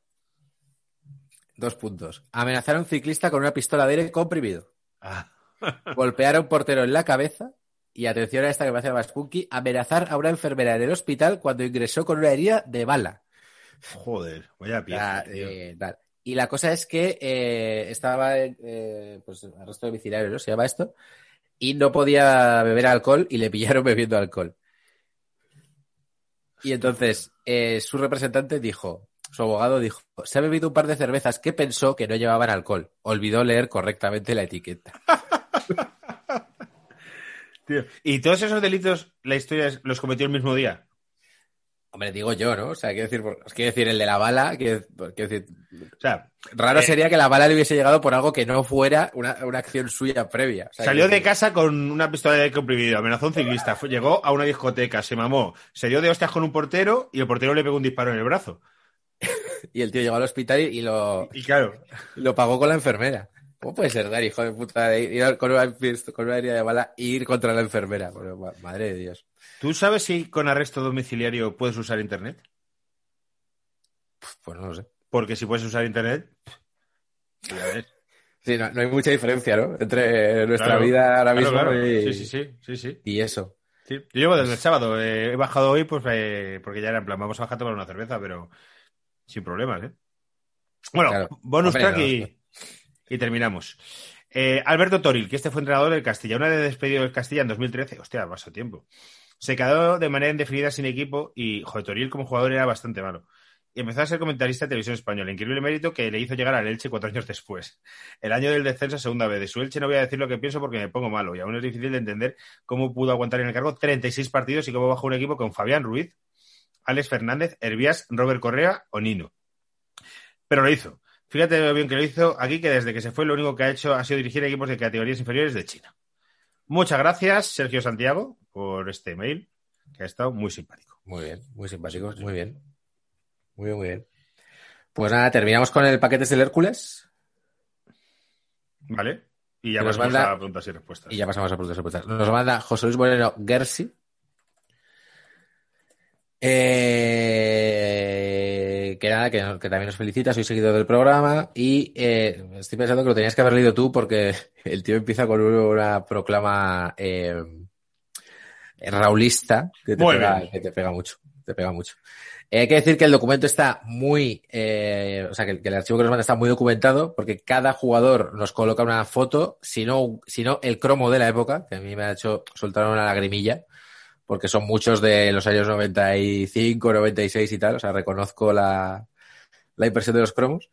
dos puntos. Amenazar a un ciclista con una pistola de aire comprimido. ah, Golpear a un portero en la cabeza. Y atención a esta que me hace más punky. Amenazar a una enfermera en el hospital cuando ingresó con una herida de bala. Joder, vaya pieza. La- eh. Y la cosa es que eh, estaba en eh, pues, arresto domiciliario, ¿no? Se llama esto. Y no podía beber alcohol y le pillaron bebiendo alcohol. Y entonces eh, su representante dijo, su abogado dijo, se ha bebido un par de cervezas que pensó que no llevaban alcohol. Olvidó leer correctamente la etiqueta. Tío, Y todos esos delitos, la historia es- los cometió el mismo día. Hombre, digo yo, ¿no? O sea, quiero decir, quiero decir el de la bala, quiero, quiero decir, O sea, raro Eh, sería que la bala le hubiese llegado por algo que no fuera una, una acción suya previa. O sea, salió de casa con una pistola de comprimido, amenazó a un ciclista, fue- llegó a una discoteca, se mamó, se dio de hostias con un portero y el portero le pegó un disparo en el brazo. Y el tío llegó al hospital y, y lo, Y claro, lo pagó con la enfermera. ¿Cómo puede ser dar hijo de puta de ir con una, con una herida de bala e ir contra la enfermera? Madre de Dios. ¿Tú sabes si con arresto domiciliario puedes usar internet? Pues no lo sé. Porque si puedes usar internet. Sí, no, no hay mucha diferencia, ¿no? Entre nuestra Claro, vida ahora mismo claro. y, Sí, sí, sí, sí, sí. y eso. Sí, Yo llevo desde el sábado. eh, he bajado hoy pues eh, porque ya era en plan, vamos a bajar a tomar una cerveza, pero sin problemas, ¿eh? Bueno, bonus Hombre, track no, y, y terminamos. Eh, Alberto Toril, que este fue entrenador del Castilla. Una vez despedido del Castilla en 2013, hostia, pasó tiempo. Se quedó de manera indefinida sin equipo y, joder, Toril como jugador era bastante malo. Y empezó a ser comentarista de televisión española. Increíble mérito que le hizo llegar al Elche cuatro años después. El año del descenso segunda vez. De su Elche no voy a decir lo que pienso porque me pongo malo y aún es difícil de entender cómo pudo aguantar en el cargo 36 partidos y cómo bajó un equipo con Fabián Ruiz, Alex Fernández, Hervías, Robert Correa o Nino. Pero lo hizo. Fíjate lo bien que lo hizo aquí, que desde que se fue lo único que ha hecho ha sido dirigir equipos de categorías inferiores de China. Muchas gracias, Sergio Santiago, por este mail, que ha estado muy simpático. Muy bien, muy simpático, muy bien. Muy bien, muy bien. Pues nada, terminamos con el paquete del Hércules ¿Vale? Y ya pasamos manda- a preguntas y respuestas. y ya pasamos a preguntas y respuestas. Nos manda José Luis Moreno Gersi. Eh, que nada, que, que también nos felicita, soy seguidor del programa y eh, estoy pensando que lo tenías que haber leído tú porque el tío empieza con una proclama eh, raulista que te, pega, que te pega mucho, te pega mucho. Eh, hay que decir que el documento está muy, eh, o sea, que, que el archivo que nos manda está muy documentado porque cada jugador nos coloca una foto, si no, si no el cromo de la época, que a mí me ha hecho soltar una lagrimilla, porque son muchos de los años 95, 96 y tal, o sea, reconozco la, la impresión de los cromos.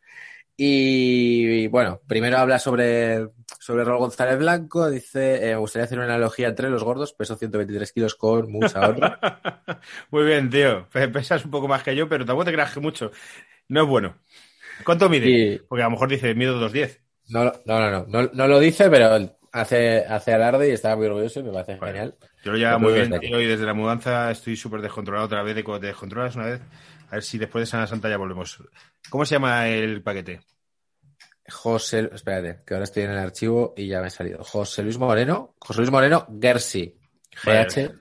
Y, y, bueno, primero habla sobre, sobre Raúl González Blanco, dice, eh, me gustaría hacer una analogía entre los gordos, peso 123 kilos con mucha honra. Muy bien, tío. Pe- Pesas un poco más que yo, pero tampoco te creas que mucho. No es bueno. ¿Cuánto mide? Y- Porque a lo mejor dice, mido 2.10. No, no, no, no, no, no lo dice, pero hace, hace alarde y estaba muy orgulloso y me parece genial. Yo lo llevo Lo muy bien, tío, y desde la mudanza estoy súper descontrolado otra vez. De cuando te descontrolas una vez, a ver si después de Sana Santa ya volvemos. ¿Cómo se llama el paquete? José, espérate, que ahora estoy en el archivo y ya me he salido. José Luis Moreno, José Luis Moreno Gersi. GH.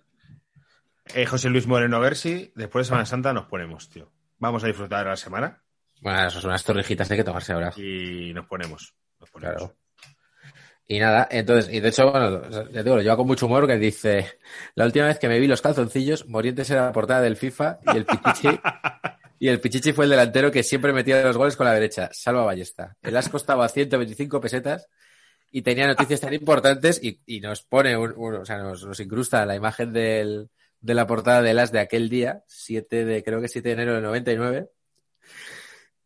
Eh, José Luis Moreno Versi. Después de Semana Santa nos ponemos, tío. Vamos a disfrutar la semana Bueno, eso son unas torrejitas hay que tomarse ahora. y nos ponemos. Nos ponemos. Claro. Y nada, entonces, y de hecho, bueno, ya digo, lo lleva con mucho humor que dice, la última vez que me vi los calzoncillos, Morientes era la portada del FIFA y el Pichichi, y el Pichichi fue el delantero que siempre metía los goles con la derecha, Salva Ballesta. El as costaba 125 pesetas y tenía noticias tan importantes y, y nos pone, un, un- o sea, nos, nos incrusta la imagen del, de la portada del as de aquel día, 7 de, creo que 7 de enero del 99,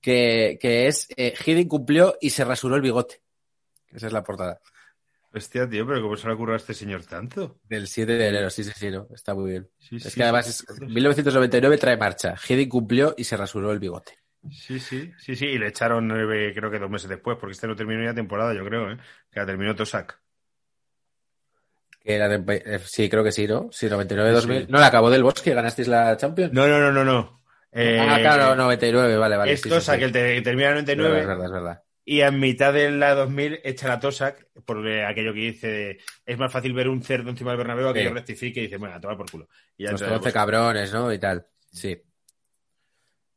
que, que es, eh, Hiddink cumplió y se rasuró el bigote. Esa es la portada. Hostia, tío, pero ¿cómo se le ocurrió a este señor tanto? Del 7 de enero, sí, sí, sí, no, está muy bien. Sí, es sí, que además es, 1999 trae marcha. Hiddink cumplió y se rasuró el bigote. Sí, sí, sí, sí, y le echaron eh, creo que dos meses después, porque este no terminó ya temporada, yo creo, ¿eh? Que la terminó Tosak. Que era eh, sí, creo que sí, ¿no? Sí, 99, Sí, 2000. sí. No, la acabó del bosque, ganasteis la Champions. No, no, no, no, no. Eh, ah, claro, 99, vale, vale. es sí, sí, Tosak sí. el te- termina en Es verdad, 99 es verdad, es verdad. Y a mitad de la 2000 echa la Tosak por aquello que dice es más fácil ver un cerdo encima del Bernabéu a que Sí. yo rectifique y dice, bueno, a tomar por culo. Y ya Los entra el 11 Bosque. cabrones, ¿no? Y tal. Sí.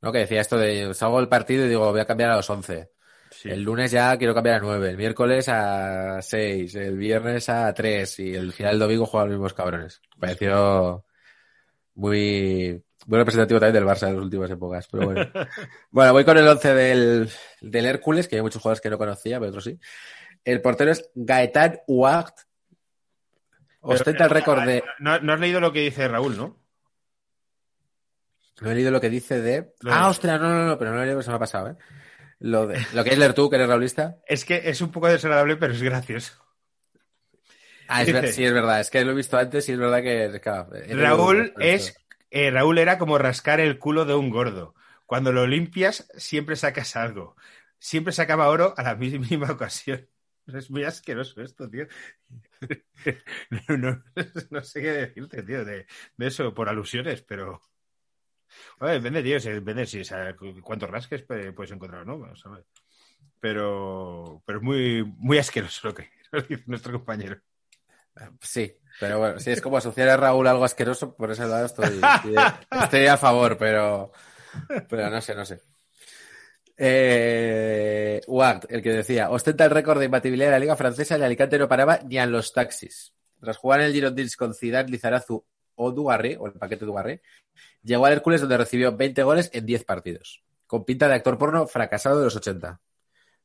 ¿No? Que decía esto de salgo del partido y digo, voy a cambiar a los 11. Sí. El lunes ya quiero cambiar a 9, el miércoles a 6, el viernes a 3 y el final del domingo juegan los mismos cabrones. Me pareció muy, muy representativo también del Barça en las últimas épocas. Pero bueno. bueno, voy con el 11 del, del Hércules, que hay muchos jugadores que no conocía, pero otros sí. El portero es Gaetán Huart. Ostenta el récord de... No, no has leído lo que dice Raúl, ¿no? No he leído lo que dice de... Lo Ah, de- ostras, no, no, no, pero no lo he leído, se me ha pasado, ¿eh? Lo, de... lo que es leer tú, que eres raulista. Es que es un poco desagradable, pero es gracioso. Ah, es Dice- ver- sí, es verdad. Es que lo he visto antes y es verdad que... claro, Raúl es eh, Raúl era como rascar el culo de un gordo. Cuando lo limpias, siempre sacas algo. Siempre sacaba oro a la misma ocasión. Es muy asqueroso esto, tío. No, sé qué decirte, tío, de, eso, por alusiones, pero. Bueno, depende, tío, depende si, cuántos rasques pues, puedes encontrar, ¿no? A ver. pero, pero es muy, muy asqueroso lo que dice nuestro compañero. Sí, pero bueno, si es como asociar a Raúl algo asqueroso, por ese lado estoy, a favor, pero, pero no sé, no sé. Eh, Ward, el que decía, ostenta el récord de imbatibilidad de la Liga Francesa y Alicante no paraba ni a los taxis. Tras jugar en el Girondins con Zidane, Lizarazu o Dugarry, o el paquete Dugarry, llegó al Hércules donde recibió 20 goles en 10 partidos. Con pinta de actor porno fracasado de los 80.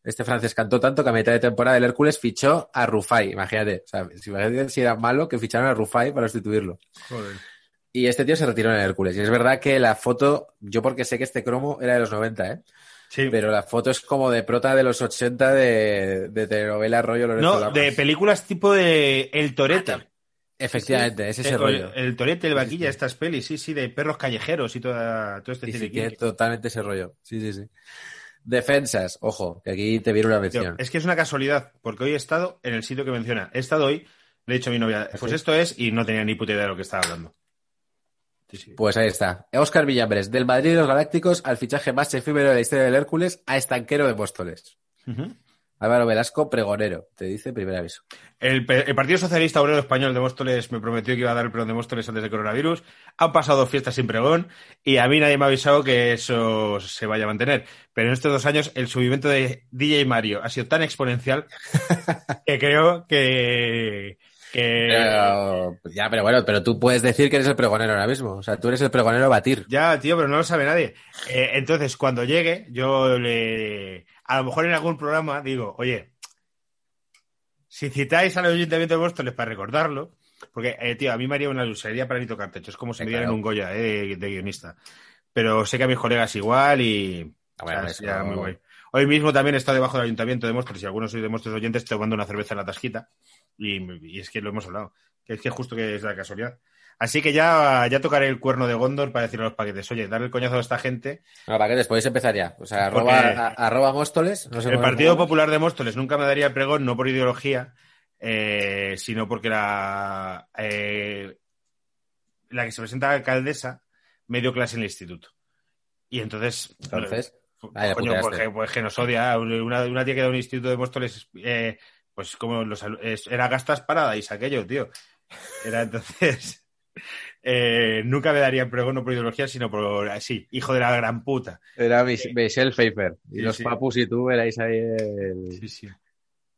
Este francés cantó tanto que a mitad de temporada el Hércules fichó a Rufai, imagínate. O sea, si, imagínate si era malo que ficharon a Rufai para sustituirlo. Joder. Y este tío se retiró en el Hércules. Y es verdad que la foto, yo porque sé que este cromo era de los 90, ¿eh? Sí. Pero la foto es como de prota de los 80 de, de telenovela rollo Lorenzo No, Lamas. de películas tipo de El Torete. Efectivamente, es ese el, rollo. el Torete, el Sí, Vaquilla, sí. estas pelis, sí, sí, de perros callejeros y toda, todo este Sí, sí, tiene totalmente ese rollo. Sí, sí, sí. Defensas, ojo, que aquí te viene una mención. es que es una casualidad, porque hoy he estado en el sitio que menciona. He estado hoy, le he dicho a mi novia, pues Sí. esto es, y no tenía ni puta idea de lo que estaba hablando. Sí, sí. Pues ahí está. Óscar Villambres, del Madrid de los Galácticos al fichaje más efímero de la historia del Hércules a estanquero de Móstoles. Álvaro Velasco, pregonero, te dice primer aviso. El, Partido Socialista Obrero Español de Móstoles me prometió que iba a dar el pregón de Móstoles antes del coronavirus. Han pasado fiestas sin pregón y a mí nadie me ha avisado que eso se vaya a mantener. Pero en estos dos años el subimiento de DJ Mario ha sido tan exponencial que creo que... que- Pero, ya, pero bueno, pero tú puedes decir que eres el pregonero ahora mismo. O sea, tú eres el pregonero a batir. Ya, tío, pero no lo sabe nadie. Eh, entonces, cuando llegue, yo le... A lo mejor en algún programa digo, oye, si citáis al Ayuntamiento de Móstoles para recordarlo, porque, eh, tío, a mí me haría una ilusión para ni tocar techo. Es como si me dieran claro. un Goya eh, de, guionista. Pero sé que a mis colegas igual y... Bueno, o sea, eso- sería muy guay. Hoy mismo también estado debajo del Ayuntamiento de Móstoles y algunos sois de Móstoles oyentes tomando una cerveza en la tasquita. Y, y es que lo hemos hablado. Que es que justo que es la casualidad. Así que ya, ya tocaré el cuerno de Gondor para decirle a los paquetes, oye, darle el coñazo a esta gente. No, paquetes, podéis empezar ya. O sea, arroba, a- arroba Móstoles. No sé El Partido Popular de Móstoles nunca me daría el pregón, no por ideología, eh, sino porque la, eh, la que se presenta alcaldesa me dio clase en el instituto. Y entonces, Entonces, Coño, pues, pues que nos odia. Una, una tía que da un instituto de Móstoles, eh, pues como los, era Gastas Paradise aquello, tío. Era entonces. Eh, nunca me daría el pregón no por ideología, sino por así, hijo de la gran puta. era Mich- Michelle Pfeiffer. Y Sí, los sí. papus y tú erais ahí el- sí.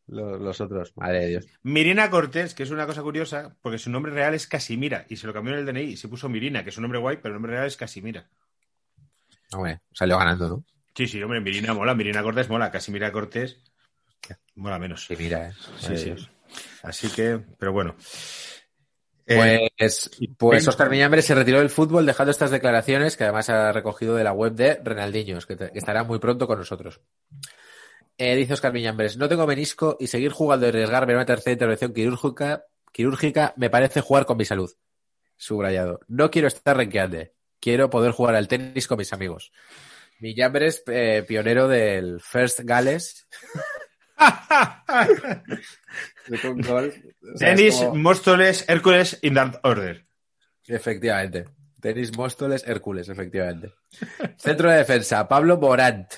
los, los otros. Madre de Dios. Mirina Cortés, que es una cosa curiosa, porque su nombre real es Casimira, y se lo cambió en el DNI y se puso Mirina, que es un nombre guay, pero el nombre real es Casimira. Hombre, salió ganando, ¿no? Sí, sí, hombre, Mirina mola, Mirina Cortés mola, Casimira Cortés mola menos. Sí, mira, eh. Sí, Madre sí. Dios. Así que, pero bueno. Eh, Pues, pues Oscar Miñambre se retiró del fútbol dejando estas declaraciones que además ha recogido de la web de Renaldiños, que, te- que estará muy pronto con nosotros. Eh, dice Oscar Miñambres, no tengo menisco y seguir jugando y arriesgarme en una tercera intervención quirúrgica, quirúrgica me parece jugar con mi salud. Subrayado. No quiero estar renqueando. Quiero poder jugar al tenis con mis amigos. Miñambres, eh, pionero del First Gales. Denis, como- Móstoles, Hércules, in that order. Efectivamente. Tenis Móstoles, Hércules, efectivamente. Centro de defensa, Pablo Morant.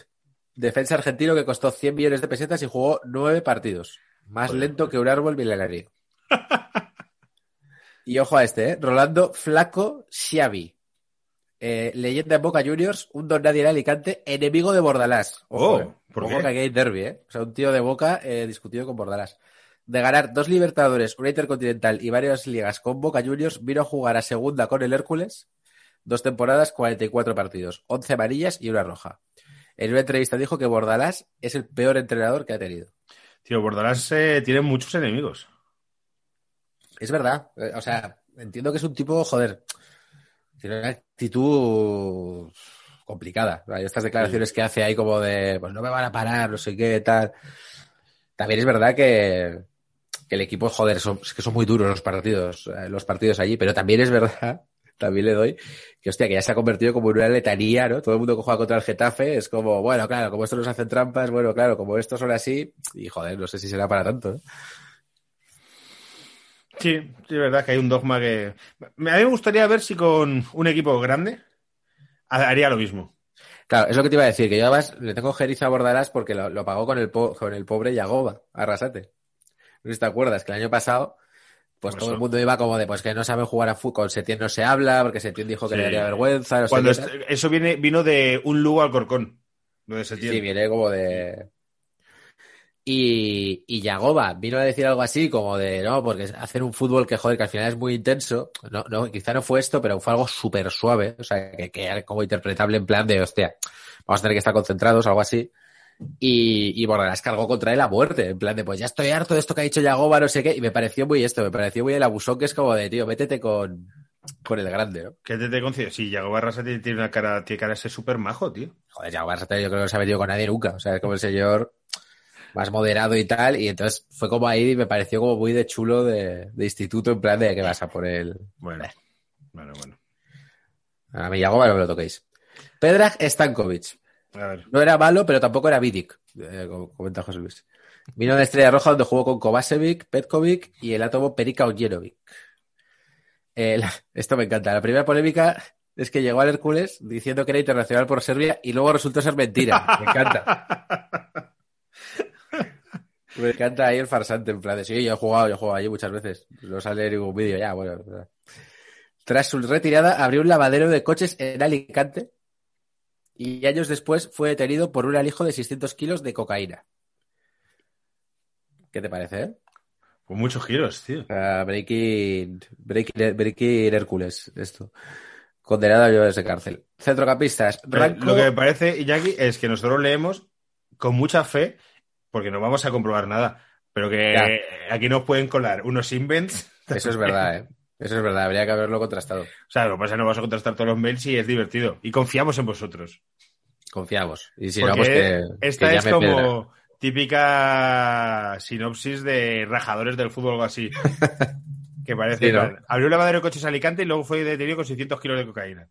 Defensa argentino que costó 100 millones de pesetas y jugó 9 partidos. Más lento que un árbol milenario. y ojo a este, ¿eh? Rolando Flaco Xavi. Eh, leyenda en Boca Juniors, un don nadie en Alicante, enemigo de Bordalás. Ojo, Oh, eh. ¿por Ojo qué? que aquí hay derbi, ¿eh? O sea, un tío de Boca eh, discutido con Bordalás. De ganar dos Libertadores, una Intercontinental y varias ligas con Boca Juniors, vino a jugar a segunda con el Hércules. Dos temporadas, 44 partidos, 11 amarillas y una roja. En una entrevista dijo que Bordalás es el peor entrenador que ha tenido. Tío, Bordalás eh, tiene muchos enemigos. Es verdad. O sea, entiendo que es un tipo, joder, tiene una actitud complicada. Hay estas declaraciones que hace ahí como de, pues no me van a parar, no sé qué, tal. También es verdad que, que el equipo, joder, son, es que son muy duros los partidos, eh, los partidos allí, pero también es verdad, también le doy, que hostia, que ya se ha convertido como en una letanía, ¿no? Todo el mundo que juega contra el Getafe es como, bueno, claro, como estos nos hacen trampas, bueno, claro, como estos son así, y joder, no sé si será para tanto, ¿no? Sí, sí, es verdad que hay un dogma que. A mí me gustaría ver si con un equipo grande haría lo mismo. Claro, es lo que te iba a decir, que yo además le tengo jeriza a Bordalás porque lo, lo pagó con el, po- con el pobre Yagoba, Arrasate. No sé si te acuerdas que el año pasado, pues Por todo eso. el mundo iba como de, pues que no saben jugar a fútbol, con Setién no se habla, porque Setién dijo que Sí. le daría vergüenza, no Cuando eso viene, vino de un Lugo al Corcón. Sí, viene como de... Y, y Yagoba vino a decir algo así como de, no, porque hacer un fútbol que, joder, que al final es muy intenso. No, no, quizá no fue esto, pero fue algo súper suave. O sea, que, que era como interpretable en plan de, hostia, vamos a tener que estar concentrados, algo así. Y, y Borrellas cargó contra él a muerte, en plan de, pues ya estoy harto de esto que ha dicho Yagoba, no sé qué. Y me pareció muy esto, me pareció muy el abusón que es como de, tío, métete con, con el grande, ¿no? ¿Qué te, te concedo? Sí, Yago tiene una cara, tiene cara de ser súper majo, tío. Joder, Yagoba yo creo que no se ha metido con nadie nunca. O sea, es como el señor más moderado y tal. Y entonces fue como ahí y me pareció como muy de chulo de, de instituto, en plan de que vas a por el. Bueno, bueno, bueno. A mí Yagoba no me lo toquéis. Pedrag Stankovic. A ver. No era malo, pero tampoco era Vidic, eh, como comenta José Luis. Vino de Estrella Roja donde jugó con Kovacevic, Petkovic y el átomo Perica Ojenovic. Eh, esto me encanta. La primera polémica es que llegó al Hércules diciendo que era internacional por Serbia y luego resultó ser mentira. Me encanta. Me encanta ahí el farsante, en plan de, sí, yo he jugado, yo he jugado allí muchas veces. No sale ningún vídeo ya, bueno. Tras su retirada, abrió un lavadero de coches en Alicante y años después fue detenido por un alijo de 600 kilos de cocaína. ¿Qué te parece, eh? Con muchos giros, tío. Sea, breaking, breaking, breaking Hércules, esto. Condenado a años de cárcel. Centrocampistas, Ranco... Lo que me parece, Iñaki, es que nosotros leemos con mucha fe, porque no vamos a comprobar nada, pero que Ya. aquí nos pueden colar unos invents. Eso es verdad, ¿eh? Eso es verdad, habría que haberlo contrastado. O sea, lo que pasa es que no vamos a contrastar todos los mails y es divertido. Y confiamos en vosotros. Confiamos. Y si Porque no, pues que, esta que es como típica sinopsis de rajadores del fútbol o algo así. que parece. Sí, ¿no? plan, Abrió un lavadero de coches a Alicante y luego fue detenido con 600 kilos de cocaína.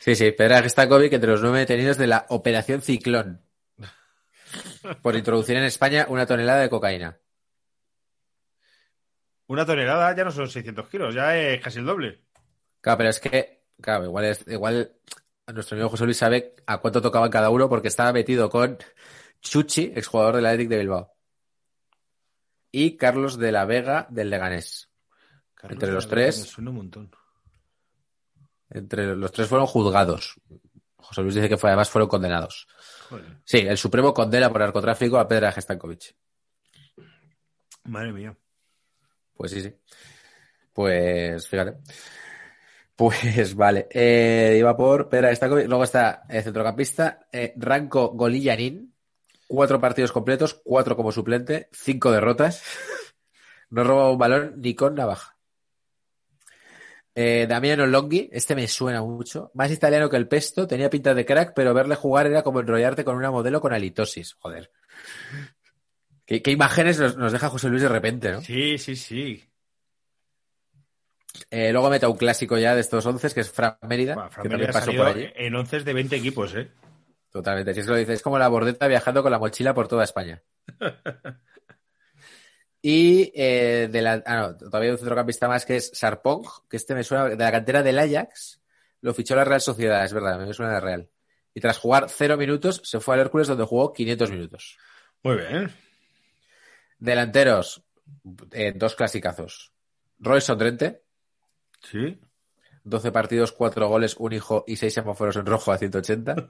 Sí, sí, Pedra Stankovic entre los nueve detenidos de la Operación Ciclón. Por introducir en España una tonelada de cocaína. Una tonelada ya no son 600 kilos, ya es casi el doble. Claro, pero es que, claro, igual, es, igual nuestro amigo José Luis sabe a cuánto tocaban cada uno porque estaba metido con Chuchi, exjugador del Athletic de Bilbao. Y Carlos de la Vega del Leganés. Entre los tres. Suena un montón. Entre los tres fueron juzgados. José Luis dice que fue, además fueron condenados. Joder. Sí, el Supremo condena por narcotráfico a Pedra Gestankovic. Madre mía. Pues sí, sí. Pues fíjate. Pues vale. Eh, iba por Pedra Gestankovic. Luego está el centrocampista eh, Ranko Golillanin. Cuatro partidos completos, cuatro como suplente, cinco derrotas. No roba un balón ni con navaja. Eh, Damiano Longhi, este me suena mucho. Más italiano que el pesto, tenía pinta de crack, pero verle jugar era como enrollarte con una modelo con halitosis. Joder. ¿Qué, qué imágenes nos, nos deja José Luis de repente, no? Sí, sí, sí. Eh, luego mete a un clásico ya de estos once, que es Fran Mérida, Bueno, Fran que Mérida también pasó por allí. en 11 de 20 equipos, ¿eh? Totalmente. Si es que lo dice, es como la bordeta viajando con la mochila por toda España. Y eh, de la, ah, no, todavía hay un centrocampista más que es Sarpong, que este me suena de la cantera del Ajax, lo fichó la Real Sociedad, es verdad, me suena de Real. Y tras jugar cero minutos, se fue al Hércules donde jugó 500 minutos. Muy bien. Delanteros, eh, dos clasicazos. Roy Sondrente, Sí. 12 partidos, 4 goles, un hijo y 6 semáforos en rojo a 180.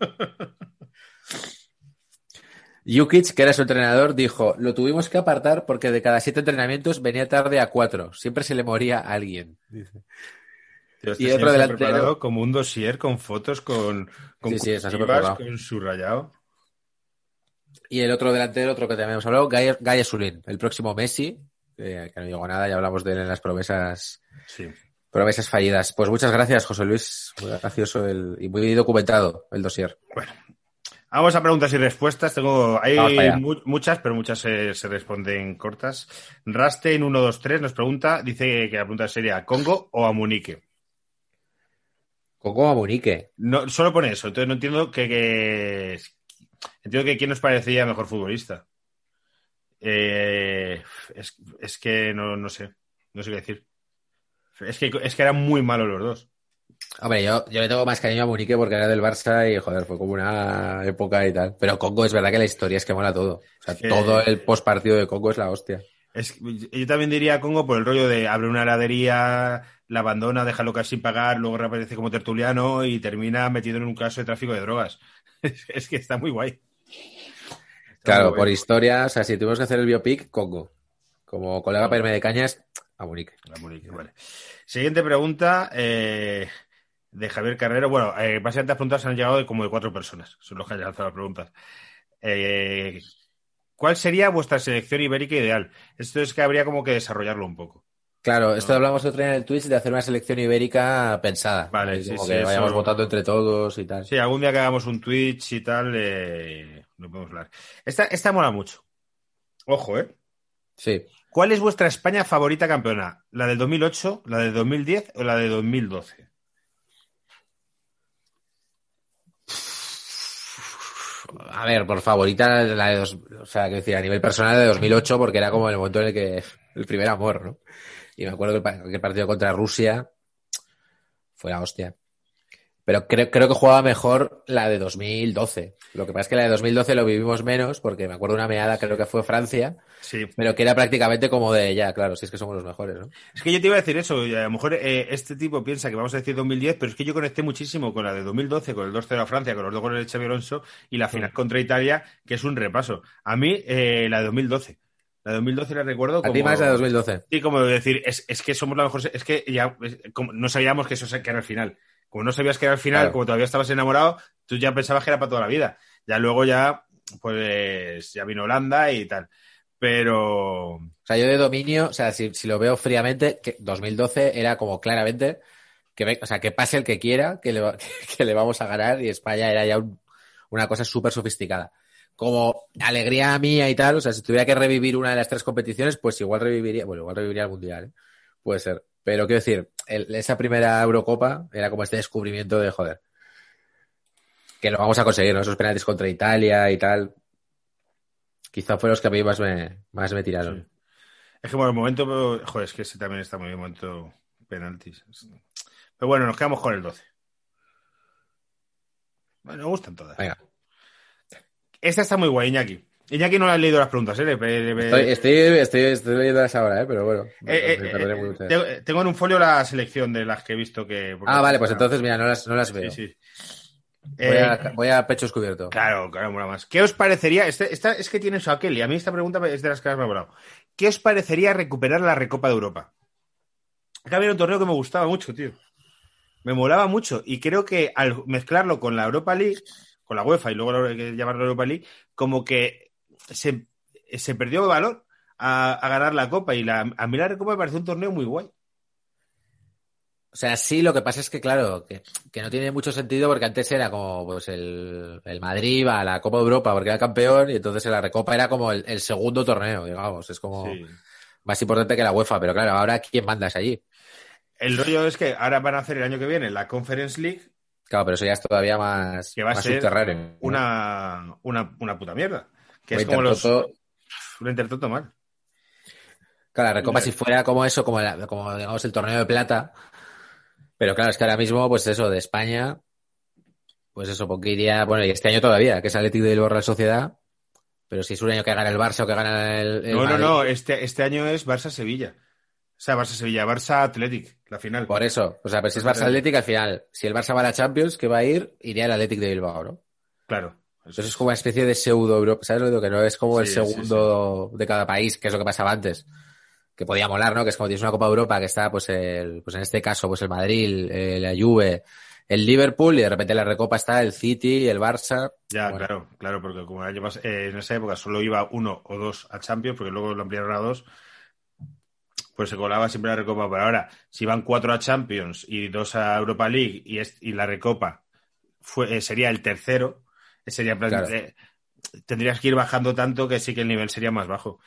Jukic, que era su entrenador, dijo, lo tuvimos que apartar porque de cada 7 entrenamientos venía tarde a 4. Siempre se le moría a alguien. Dice. Tío, este Y otro delantero. preparado como un dossier con fotos, con, con Sí, sí, con subrayado. Y el otro delantero, otro que también hemos hablado, Gaia, Gaia Sulin, el próximo Messi, eh, que no llegó a nada, ya hablamos de él en las promesas, Sí. promesas fallidas. Pues muchas gracias, José Luis. Muy gracioso el, y muy documentado el dossier. Vamos a preguntas y respuestas. Tengo, hay mu- muchas, pero muchas se, se responden cortas. Raste en 123 nos pregunta, dice que la pregunta sería ¿Congo o a Munique? Coco Amunique. No, solo pone eso, entonces no entiendo que, que- entiendo que quién nos parecería mejor futbolista. Eh, es, es que no, no sé, no sé qué decir. Es que, es que eran muy malos los dos. Hombre, yo, yo le tengo más cariño a Munique porque era del Barça y, joder, fue como una época y tal. Pero Congo es verdad que la historia es que mola todo. O sea, todo el postpartido de Congo es la hostia. Es, yo también diría Congo por el rollo de abre una heladería, la abandona, déjalo casi pagar, luego reaparece como tertuliano y termina metido en un caso de tráfico de drogas. Es, es que está muy guay. Está Claro, muy guay. por historia, o sea, si tuvimos que hacer el biopic, Congo. Como colega para irme de cañas, a Munique. La Munique, vale. Siguiente pregunta eh, de Javier Carrero. Bueno, eh, básicamente las preguntas han llegado de como de cuatro personas. Son los que han lanzado las preguntas. Eh, ¿Cuál sería vuestra selección ibérica ideal? Esto es que habría como que desarrollarlo un poco. Claro, esto hablamos otro día en el Twitch de hacer una selección ibérica pensada. Vale, sí, como sí, que eso- vayamos votando entre todos y tal. Sí, algún día que hagamos un Twitch y tal, eh, lo podemos hablar. Esta, esta mola mucho. Ojo, ¿eh? Sí. ¿Cuál es vuestra España favorita campeona? ¿La del 2008, la del 2010 o la de 2012? A ver, por favorita la de dos, o sea, quiero decir, a nivel personal de 2008 porque era como el momento en el que el primer amor, ¿no? Y me acuerdo que que el partido contra Rusia fue la hostia. Pero creo, creo que jugaba mejor la de 2012. Lo que pasa es que la de 2012 lo vivimos menos porque me acuerdo una meada, creo que fue Francia, Sí. pero que era prácticamente como de ya, claro, si es que somos los mejores, ¿no? Es que yo te iba a decir eso, y a lo mejor eh, este tipo piensa que vamos a decir 2010, pero es que yo conecté muchísimo con la de 2012, con el 2-0 a Francia, con los dos goles de Xabi Alonso y la final contra Italia, que es un repaso. A mí, eh, la de 2012. La de 2012 la recuerdo A como... ti más la de 2012. Sí, como decir, es, es que somos la mejor... Es que ya es- como no sabíamos que eso se- era el final. Como no sabías que era el final, Claro. como todavía estabas enamorado, tú ya pensabas que era para toda la vida. Ya luego ya, pues, ya vino Holanda y tal. Pero... O sea, yo de dominio, o sea, si, si lo veo fríamente, que 2012 era como claramente que, o sea, que pase el que quiera, que le, va- que le vamos a ganar y España era ya un- una cosa súper sofisticada. Como alegría mía y tal, o sea, si tuviera que revivir una de las tres competiciones, pues igual reviviría, bueno, igual reviviría el Mundial, ¿eh? Puede ser. Pero quiero decir, el- esa primera Eurocopa era como este descubrimiento de joder. Que lo vamos a conseguir, ¿no? Esos penaltis contra Italia y tal. Quizá fueron los que a mí más me, más me tiraron. Sí. Es que bueno, el momento, joder, es que ese también está muy bien, momento penaltis. Pero bueno, nos quedamos con el 12. Bueno, me gustan todas. Venga. Esta está muy guay, Iñaki. Iñaki no le ha leído las preguntas, ¿eh? Estoy, estoy, estoy, estoy leyendo esa ahora, ¿eh? pero bueno. Eh, eh, eh, tengo, en un folio la selección de las que he visto que... ah, vale, pues entonces, mira, no las, no las Sí, veo. sí. Voy, Eh, a, voy a pecho descubierto. Claro, claro, mola más. ¿Qué os parecería? Este- esta es que tiene eso a Kelly. A mí esta pregunta es de las que más me ha volado. ¿Qué os parecería recuperar la Recopa de Europa? Acá había un torneo que me gustaba mucho, tío. Me molaba mucho. Y creo que al mezclarlo con la Europa League, con la UEFA y luego que llamarlo Europa League, como que se, se perdió valor a, a ganar la Copa. Y la, a mí la Recopa me pareció un torneo muy guay. O sea, sí, lo que pasa es que, claro, que, que no tiene mucho sentido porque antes era como pues el, el Madrid va a la Copa de Europa porque era campeón y entonces la Recopa era como el, el segundo torneo, digamos. Es como Sí. más importante que la UEFA, pero claro, ahora ¿quién mandas allí? El rollo es que ahora van a hacer el año que viene la Conference League, Claro, pero eso ya es todavía más, que va a ser subterráneo. una, una, una puta mierda. Que O es como los. Mal. Claro, la Recopa si fuera como eso, como, la- como digamos el torneo de plata. Pero claro, es que ahora mismo, pues eso, de España, pues eso, porque iría, bueno, y este año todavía, que es Atlético de Bilbao Real Sociedad, pero si es un año que gana el Barça o que gana el, el No, no, Madrid, no. Este, este año es Barça-Sevilla. O sea, Barça-Sevilla, Barça-Athletic, la final. Por eso, o sea, pero si es Barça Atlético al final, si el Barça va a la Champions, que va a ir, iría el Atlético de Bilbao, ¿no? Claro. Entonces es como una especie de pseudo Europa, ¿sabes lo que digo? Que no es como el Sí, sí, segundo de cada país, que es lo que pasaba antes. Que podía molar, ¿no? Que es como tienes una Copa Europa que está, pues, el, pues en este caso, pues el Madrid, el- la Juve, el Liverpool y de repente en la Recopa está el City, el Barça. Ya, Bueno. claro, claro, porque como el año pas- eh, en esa época solo iba uno o dos a Champions, porque luego lo ampliaron a dos, pues se colaba siempre la Recopa. Pero ahora, si van cuatro a Champions y dos a Europa League y, es- y la Recopa fue, eh, sería el tercero, sería en Claro. eh, tendrías que ir bajando tanto que sí que el nivel sería más bajo.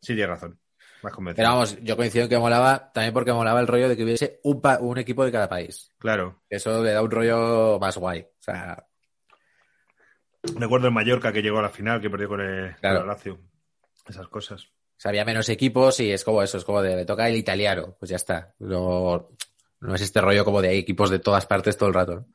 Sí, tienes razón. Más convencido. Pero vamos, yo coincido en que molaba, también porque molaba el rollo de que hubiese un, pa- un equipo de cada país. Claro. Eso le da un rollo más guay. O sea, Recuerdo el Mallorca que llegó a la final, que perdió con el, Claro. con el Lazio. Esas cosas. O sea, había menos equipos y es como eso, es como de me toca el italiano, pues ya está. No, No es este rollo como de equipos de todas partes todo el rato. ¿no?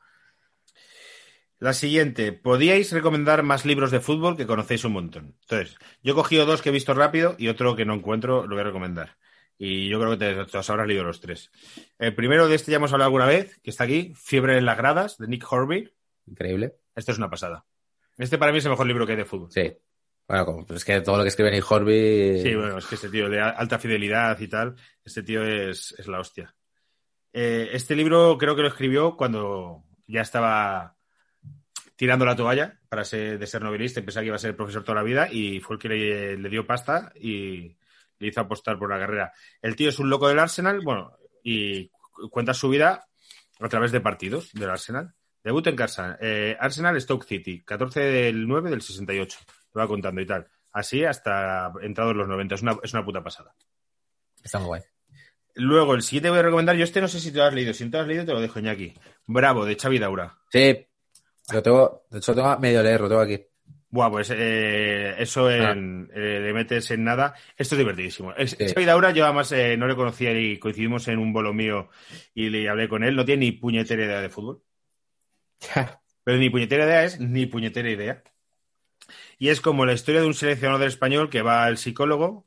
La siguiente, ¿podíais recomendar más libros de fútbol que conocéis un montón? Entonces, yo he cogido dos que he visto rápido y otro que no encuentro, lo voy a recomendar. Y yo creo que te, te habrás leído los tres. El primero de este ya hemos hablado alguna vez, que está aquí, Fiebre en las gradas, de Nick Horby. Increíble. Esto es una pasada. Este para mí es el mejor libro que hay de fútbol. Sí. Bueno, como, es que todo lo que escribe Nick Horby. Sí, bueno, es que este tío de alta fidelidad y tal, este tío es, es la hostia. Eh, este libro creo que lo escribió cuando ya estaba tirando la toalla para ser, de ser novelista pensaba que iba a ser profesor toda la vida y fue el que le, le dio pasta y le hizo apostar por la carrera. El tío es un loco del Arsenal, bueno, y cu- cuenta su vida a través de partidos del Arsenal. Debut en casa, eh, Arsenal Stoke City, 14 del 9 del 68. Lo va contando y tal. Así hasta entrados los 90. Es una, es una puta pasada. Está muy guay. Luego, el siguiente voy a recomendar, yo este no sé si te lo has leído. Si no te lo has leído, te lo dejo aquí. Bravo, de Xavi Daura. Sí. Lo tengo, de hecho, lo tengo a medio leer, lo tengo aquí. Buah, pues eh, eso en, eh, le metes en nada. Esto es divertidísimo. Es, Sí. Xavi Daura, yo además eh, no le conocía y coincidimos en un bolo mío y le hablé con él. No tiene ni puñetera idea de fútbol. Pero ni puñetera idea es ni puñetera idea. Y es como la historia de un seleccionador español que va al psicólogo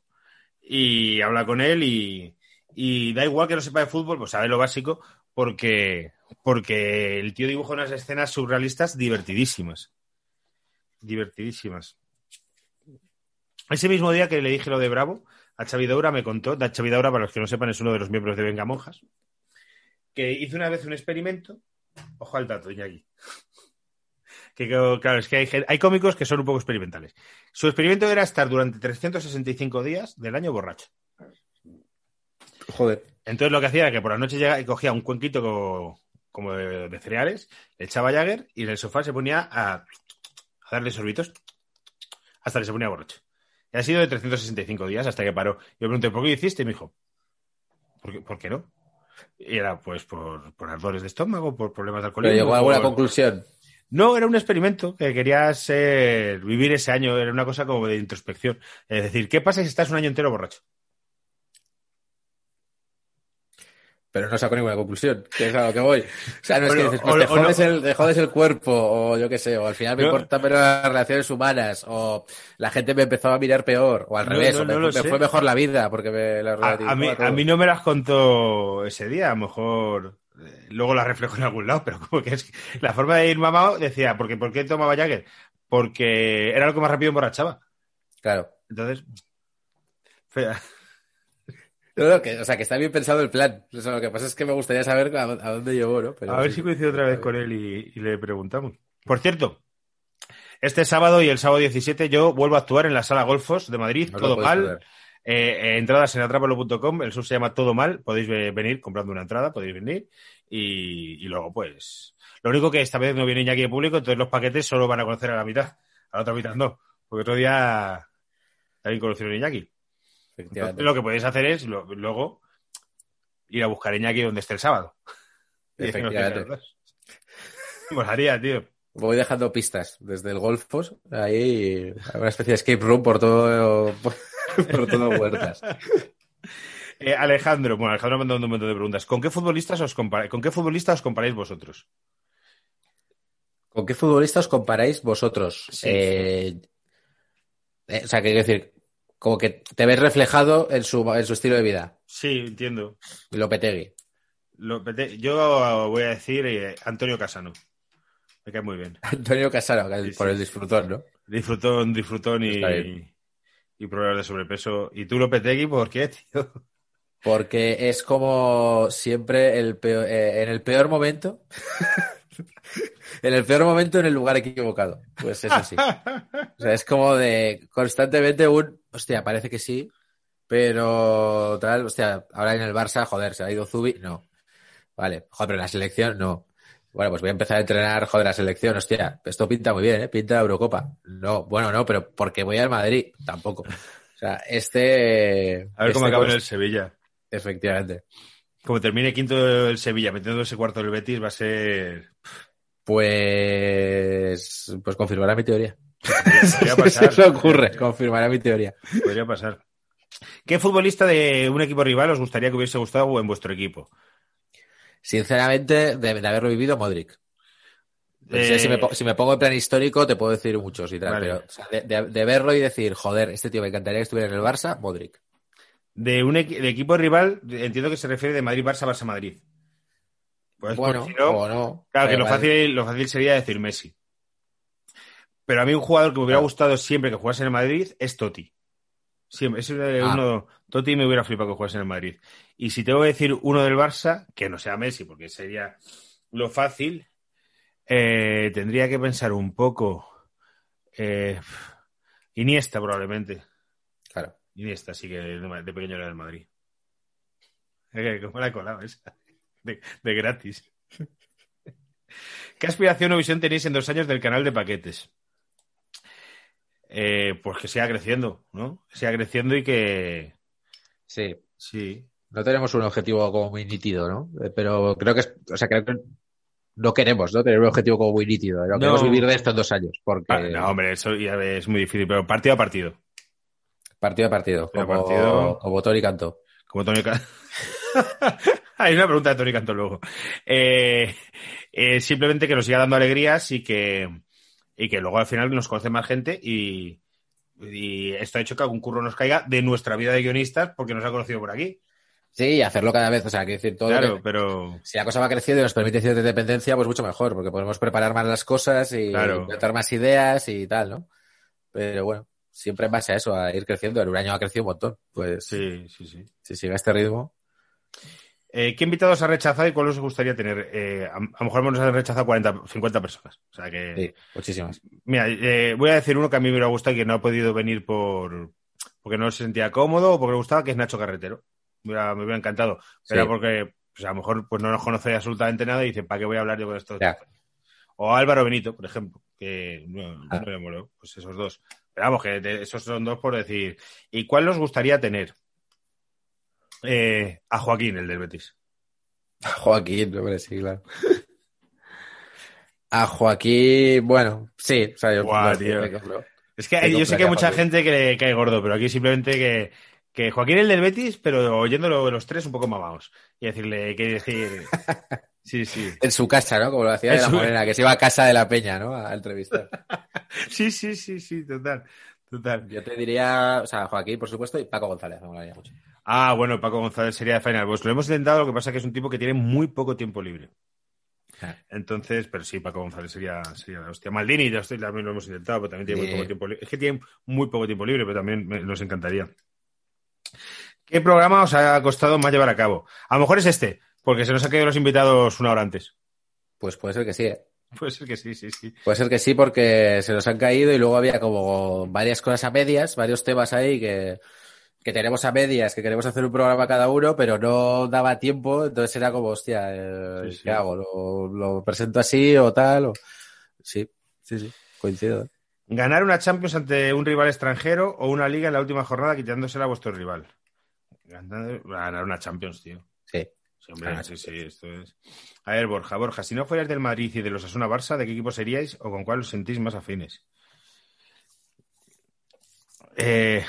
y habla con él y, y da igual que no sepa de fútbol, pues sabe lo básico porque, porque el tío dibuja unas escenas surrealistas divertidísimas. Divertidísimas. Ese mismo día que le dije lo de Bravo, a Xavi Daura me contó, da Xavi Daura, para los que no sepan, es uno de los miembros de Venga Monjas, que hizo una vez un experimento, ojo al dato, Iñaki, que claro, es que hay cómicos que son un poco experimentales. Su experimento era estar durante 365 días del año borracho. Joder. Entonces lo que hacía era que por la noche llegaba y cogía un cuenquito como, como de, de cereales, le echaba Jagger y en el sofá se ponía a, a darle sorbitos hasta que se ponía borracho. Y ha sido de 365 días hasta que paró. Yo pregunté, ¿por qué lo hiciste? Y me dijo, ¿por qué, por qué no? Y era pues por, por ardores de estómago, por problemas de Pero alcoholismo. llegó a alguna por- conclusión. no, era un experimento que quería ser, vivir ese año, era una cosa como de introspección. Es decir, ¿qué pasa si estás un año entero borracho? Pero no saco ninguna conclusión, que es a lo que voy. O sea, no es que dices, pues o- te, no- jodes el, te jodes el cuerpo, o yo qué sé, o al final me No. importan menos las relaciones humanas, o la gente me empezó a mirar peor, o al No, revés, no, o me, me fue mejor la vida, porque me la A, a mí, a mí no me las contó ese día, a lo mejor eh, luego las reflejo en algún lado, pero como que es que la forma de ir mamado decía, porque, ¿por qué tomaba Jagger? Porque era lo que más rápido emborrachaba. Claro. Entonces, fea. No, no, que, o sea, que está bien pensado el plan. O sea, lo que pasa es que me gustaría saber a, a dónde llevó, ¿no? Pero a ver sí, si coincido otra vez con él y, y le preguntamos. Por cierto, este sábado y el sábado 17 yo vuelvo a actuar en la sala Golfos de Madrid, No todo mal. Eh, eh, entradas en atrápalo.com, el show se llama Todo Mal, podéis ve- venir comprando una entrada, podéis venir y, y luego pues... Lo único que esta vez no viene Iñaki de público, entonces los paquetes solo van a conocer a la mitad, a la otra mitad no, porque otro día conoció a Iñaki. Entonces, lo que podéis hacer es lo- luego ir a buscar a Iñaki donde esté el sábado. Efectivamente. Molaría, tío. Voy dejando pistas desde el Golfos, ahí una especie de escape room por todo, por, todo huertas. Eh, Alejandro, bueno, Alejandro me ha mandado un montón de preguntas. ¿Con qué futbolistas os comparáis? ¿Con qué os comparáis vosotros? ¿Con qué futbolista os comparáis vosotros? Sí. Eh, eh, o sea, quiero decir, como que te ves reflejado en su, en su estilo de vida. Sí, entiendo. Lopetegui. Lo pete- yo voy a decir eh, Antonio Casano. Me cae muy bien. Antonio Sí, por sí. el disfrutón, ¿no? Disfrutón, disfrutón y, bien. y problemas de sobrepeso. ¿Y tú, Lopetegui, por qué, tío? Porque es como siempre el peor- eh, en el peor momento. En el peor momento en el lugar equivocado. Pues eso sí. O sea, es como de constantemente un, hostia, parece que sí, pero tal, hostia, ahora en el Barça, joder, se ha ido Zubi, no. Vale, joder, pero en la selección, no. Bueno, pues voy a empezar a entrenar, joder, la selección, hostia, esto pinta muy bien, ¿eh? Pinta Eurocopa. No, bueno, no, pero porque voy al Madrid, tampoco. O sea, este... A ver cómo este acaba en el Sevilla. Efectivamente. Como termine quinto el Sevilla metiendo ese cuarto del Betis, va a ser. Pues, pues confirmará mi teoría. Podría pasar. Eso ocurre, confirmará mi teoría. Podría pasar. ¿Qué futbolista de un equipo rival os gustaría que hubiese gustado en vuestro equipo? Sinceramente, de, de haberlo vivido, Modric. Eh, si, me, po- si me pongo en plan histórico, te puedo decir muchos y tal, Vale. pero o sea, de, de- de verlo y decir, joder, este tío me encantaría que estuviera en el Barça, Modric. De un de equipo rival, entiendo que se refiere de Madrid-Barça, Barça-Madrid. Pues, bueno, porque si no, o no. Claro, que Da lo fácil, lo fácil sería decir Messi. Pero a mí un jugador que me hubiera Claro. gustado siempre que jugase en el Madrid es Totti. Siempre, es Ah. uno, Totti me hubiera flipado que jugase en el Madrid. Y si tengo que decir uno del Barça, que no sea Messi, porque sería lo fácil, eh, tendría que pensar un poco. eh, Iniesta, probablemente. Claro. Iniesta, sí que de, pequeño era del Madrid. Eh, ¿Cómo la he colado esa? De, de gratis. ¿Qué aspiración o visión tenéis en dos años del canal de paquetes? Eh, pues que siga creciendo, ¿no? Que siga creciendo y que. Sí. Sí. No tenemos un objetivo como muy nítido, ¿no? Eh, Pero creo que es, o sea, creo que no queremos, ¿no? Tener un objetivo como muy nítido. No, queremos vivir de esto en dos años, porque no, hombre, eso ya es muy difícil, pero partido a partido. partido a partido, a como, partido. como Tony Canto. Como Tony Canto. Hay una pregunta de Tony Canto luego. Eh, eh, simplemente que nos siga dando alegrías y que, y que luego al final nos conoce más gente y, y esto ha hecho que algún curro nos caiga de nuestra vida de guionistas porque nos ha conocido por aquí. Sí, hacerlo cada vez, o sea, que decir todo. Claro, que- pero si la cosa va creciendo y nos permite cierta independencia, pues mucho mejor, porque podemos preparar más las cosas y Claro. inventar más ideas y tal, ¿no? Pero bueno, siempre en base a eso, a ir creciendo. En un año ha crecido un montón. Pues sí, sí, sí. si sigue a este ritmo. Eh, ¿Qué invitados ha rechazado y cuál os gustaría tener? Eh, a, a lo mejor nos han rechazado 40, 50 personas. O sea que. Sí, muchísimas. Mira, eh, voy a decir uno que a mí me hubiera gustado y que no ha podido venir por porque no se sentía cómodo o porque le gustaba, que es Nacho Carretero. Me hubiera, me hubiera encantado. Pero Sí. porque pues, a lo mejor pues no nos conoce absolutamente nada y dice, ¿para qué voy a hablar yo con esto? Ya. O Álvaro Benito, por ejemplo, que no, Ah. me moló. Pues esos dos. Pero vamos, que esos son dos por decir. ¿Y cuál os gustaría tener? Eh, a Joaquín, el del Betis. Joaquín, hombre, sí, claro. A Joaquín, bueno, sí, o sea, yo, Guau, tío. Es que yo sé que hay mucha Joaquín. gente que le cae gordo, pero aquí simplemente que, que Joaquín el del Betis, pero oyéndolo de los tres un poco mamados. Y decirle que decir. Sí, sí. En su casa, ¿no? Como lo hacía de la su- morena, que se iba a casa de la peña, ¿no? A entrevistar. Sí, sí, sí, sí, total. Total. Yo te diría, o sea, Joaquín, por supuesto, y Paco González, me molaría mucho. Ah, bueno, Paco González sería de Final Boss. Lo hemos intentado, lo que pasa es que es un tipo que tiene muy poco tiempo libre. Ah. Entonces, pero sí, Paco González sería, sería la hostia. Maldini ya estoy- también lo hemos intentado, pero también tiene muy poco tiempo libre. Es que tiene muy poco tiempo libre, pero también me- nos encantaría. ¿Qué programa os ha costado más llevar a cabo? A lo mejor es este, porque se nos han caído los invitados una hora antes. Pues puede ser que sí, ¿eh? Puede ser que sí, sí, sí. Puede ser que sí, porque se nos han caído y luego había como varias cosas a medias, varios temas ahí que, que tenemos a medias, que queremos hacer un programa cada uno, pero no daba tiempo, entonces era como, hostia, eh, Sí, sí. ¿qué hago? ¿Lo, lo presento así o tal? O... Sí, sí, sí, coincido. ¿eh? ¿Ganar una Champions ante un rival extranjero o una liga en la última jornada quitándosela a vuestro rival? Ganar ganar una Champions, tío. Sí. Sí, hombre, Ah, sí, sí, esto es. A ver, Borja, Borja, si no fueras del Madrid y de los Asuna Barça, ¿de qué equipo seríais o con cuál os sentís más afines? Eh,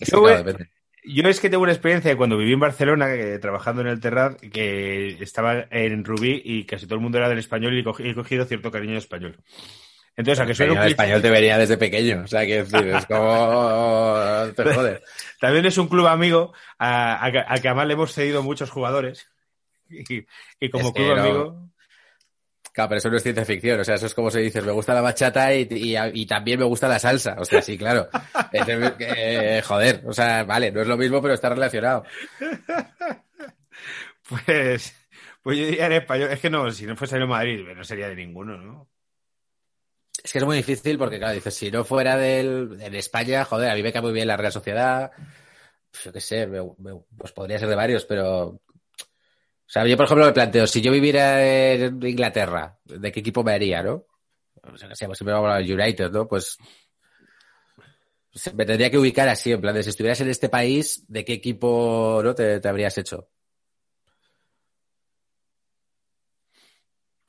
Es Yo que, claro, voy- depende. yo es que tengo una experiencia de cuando viví en Barcelona, eh, trabajando en el Terrat, que estaba en Rubí y casi todo el mundo era del español y cogí- he cogido cierto cariño al español. Entonces, a que un El español te venía desde pequeño, o sea, que decir, es como... Te joder. También es un club amigo a, a que- además le hemos cedido muchos jugadores. Y, y como Es club no- amigo. Claro, pero eso no es ciencia ficción, o sea, eso es como se dice, me gusta la bachata y, y, y también me gusta la salsa, o sea, sí, claro. Eh, joder, o sea, vale, no es lo mismo, pero está relacionado. Pues, pues yo diría en español. Es que no, si no fuese en Madrid, no sería de ninguno, ¿no? Es que es muy difícil porque, claro, dices, si no fuera del, en España, joder, a mí me cae muy bien la Real Sociedad, yo qué sé, me- me- pues podría ser de varios, pero... O sea, yo, por ejemplo, me planteo, si yo viviera en Inglaterra, ¿de qué equipo me haría, no? O sea, pues siempre vamos a hablar de United, ¿no? Pues me tendría que ubicar así, en plan de si estuvieras en este país, ¿de qué equipo no te, te habrías hecho?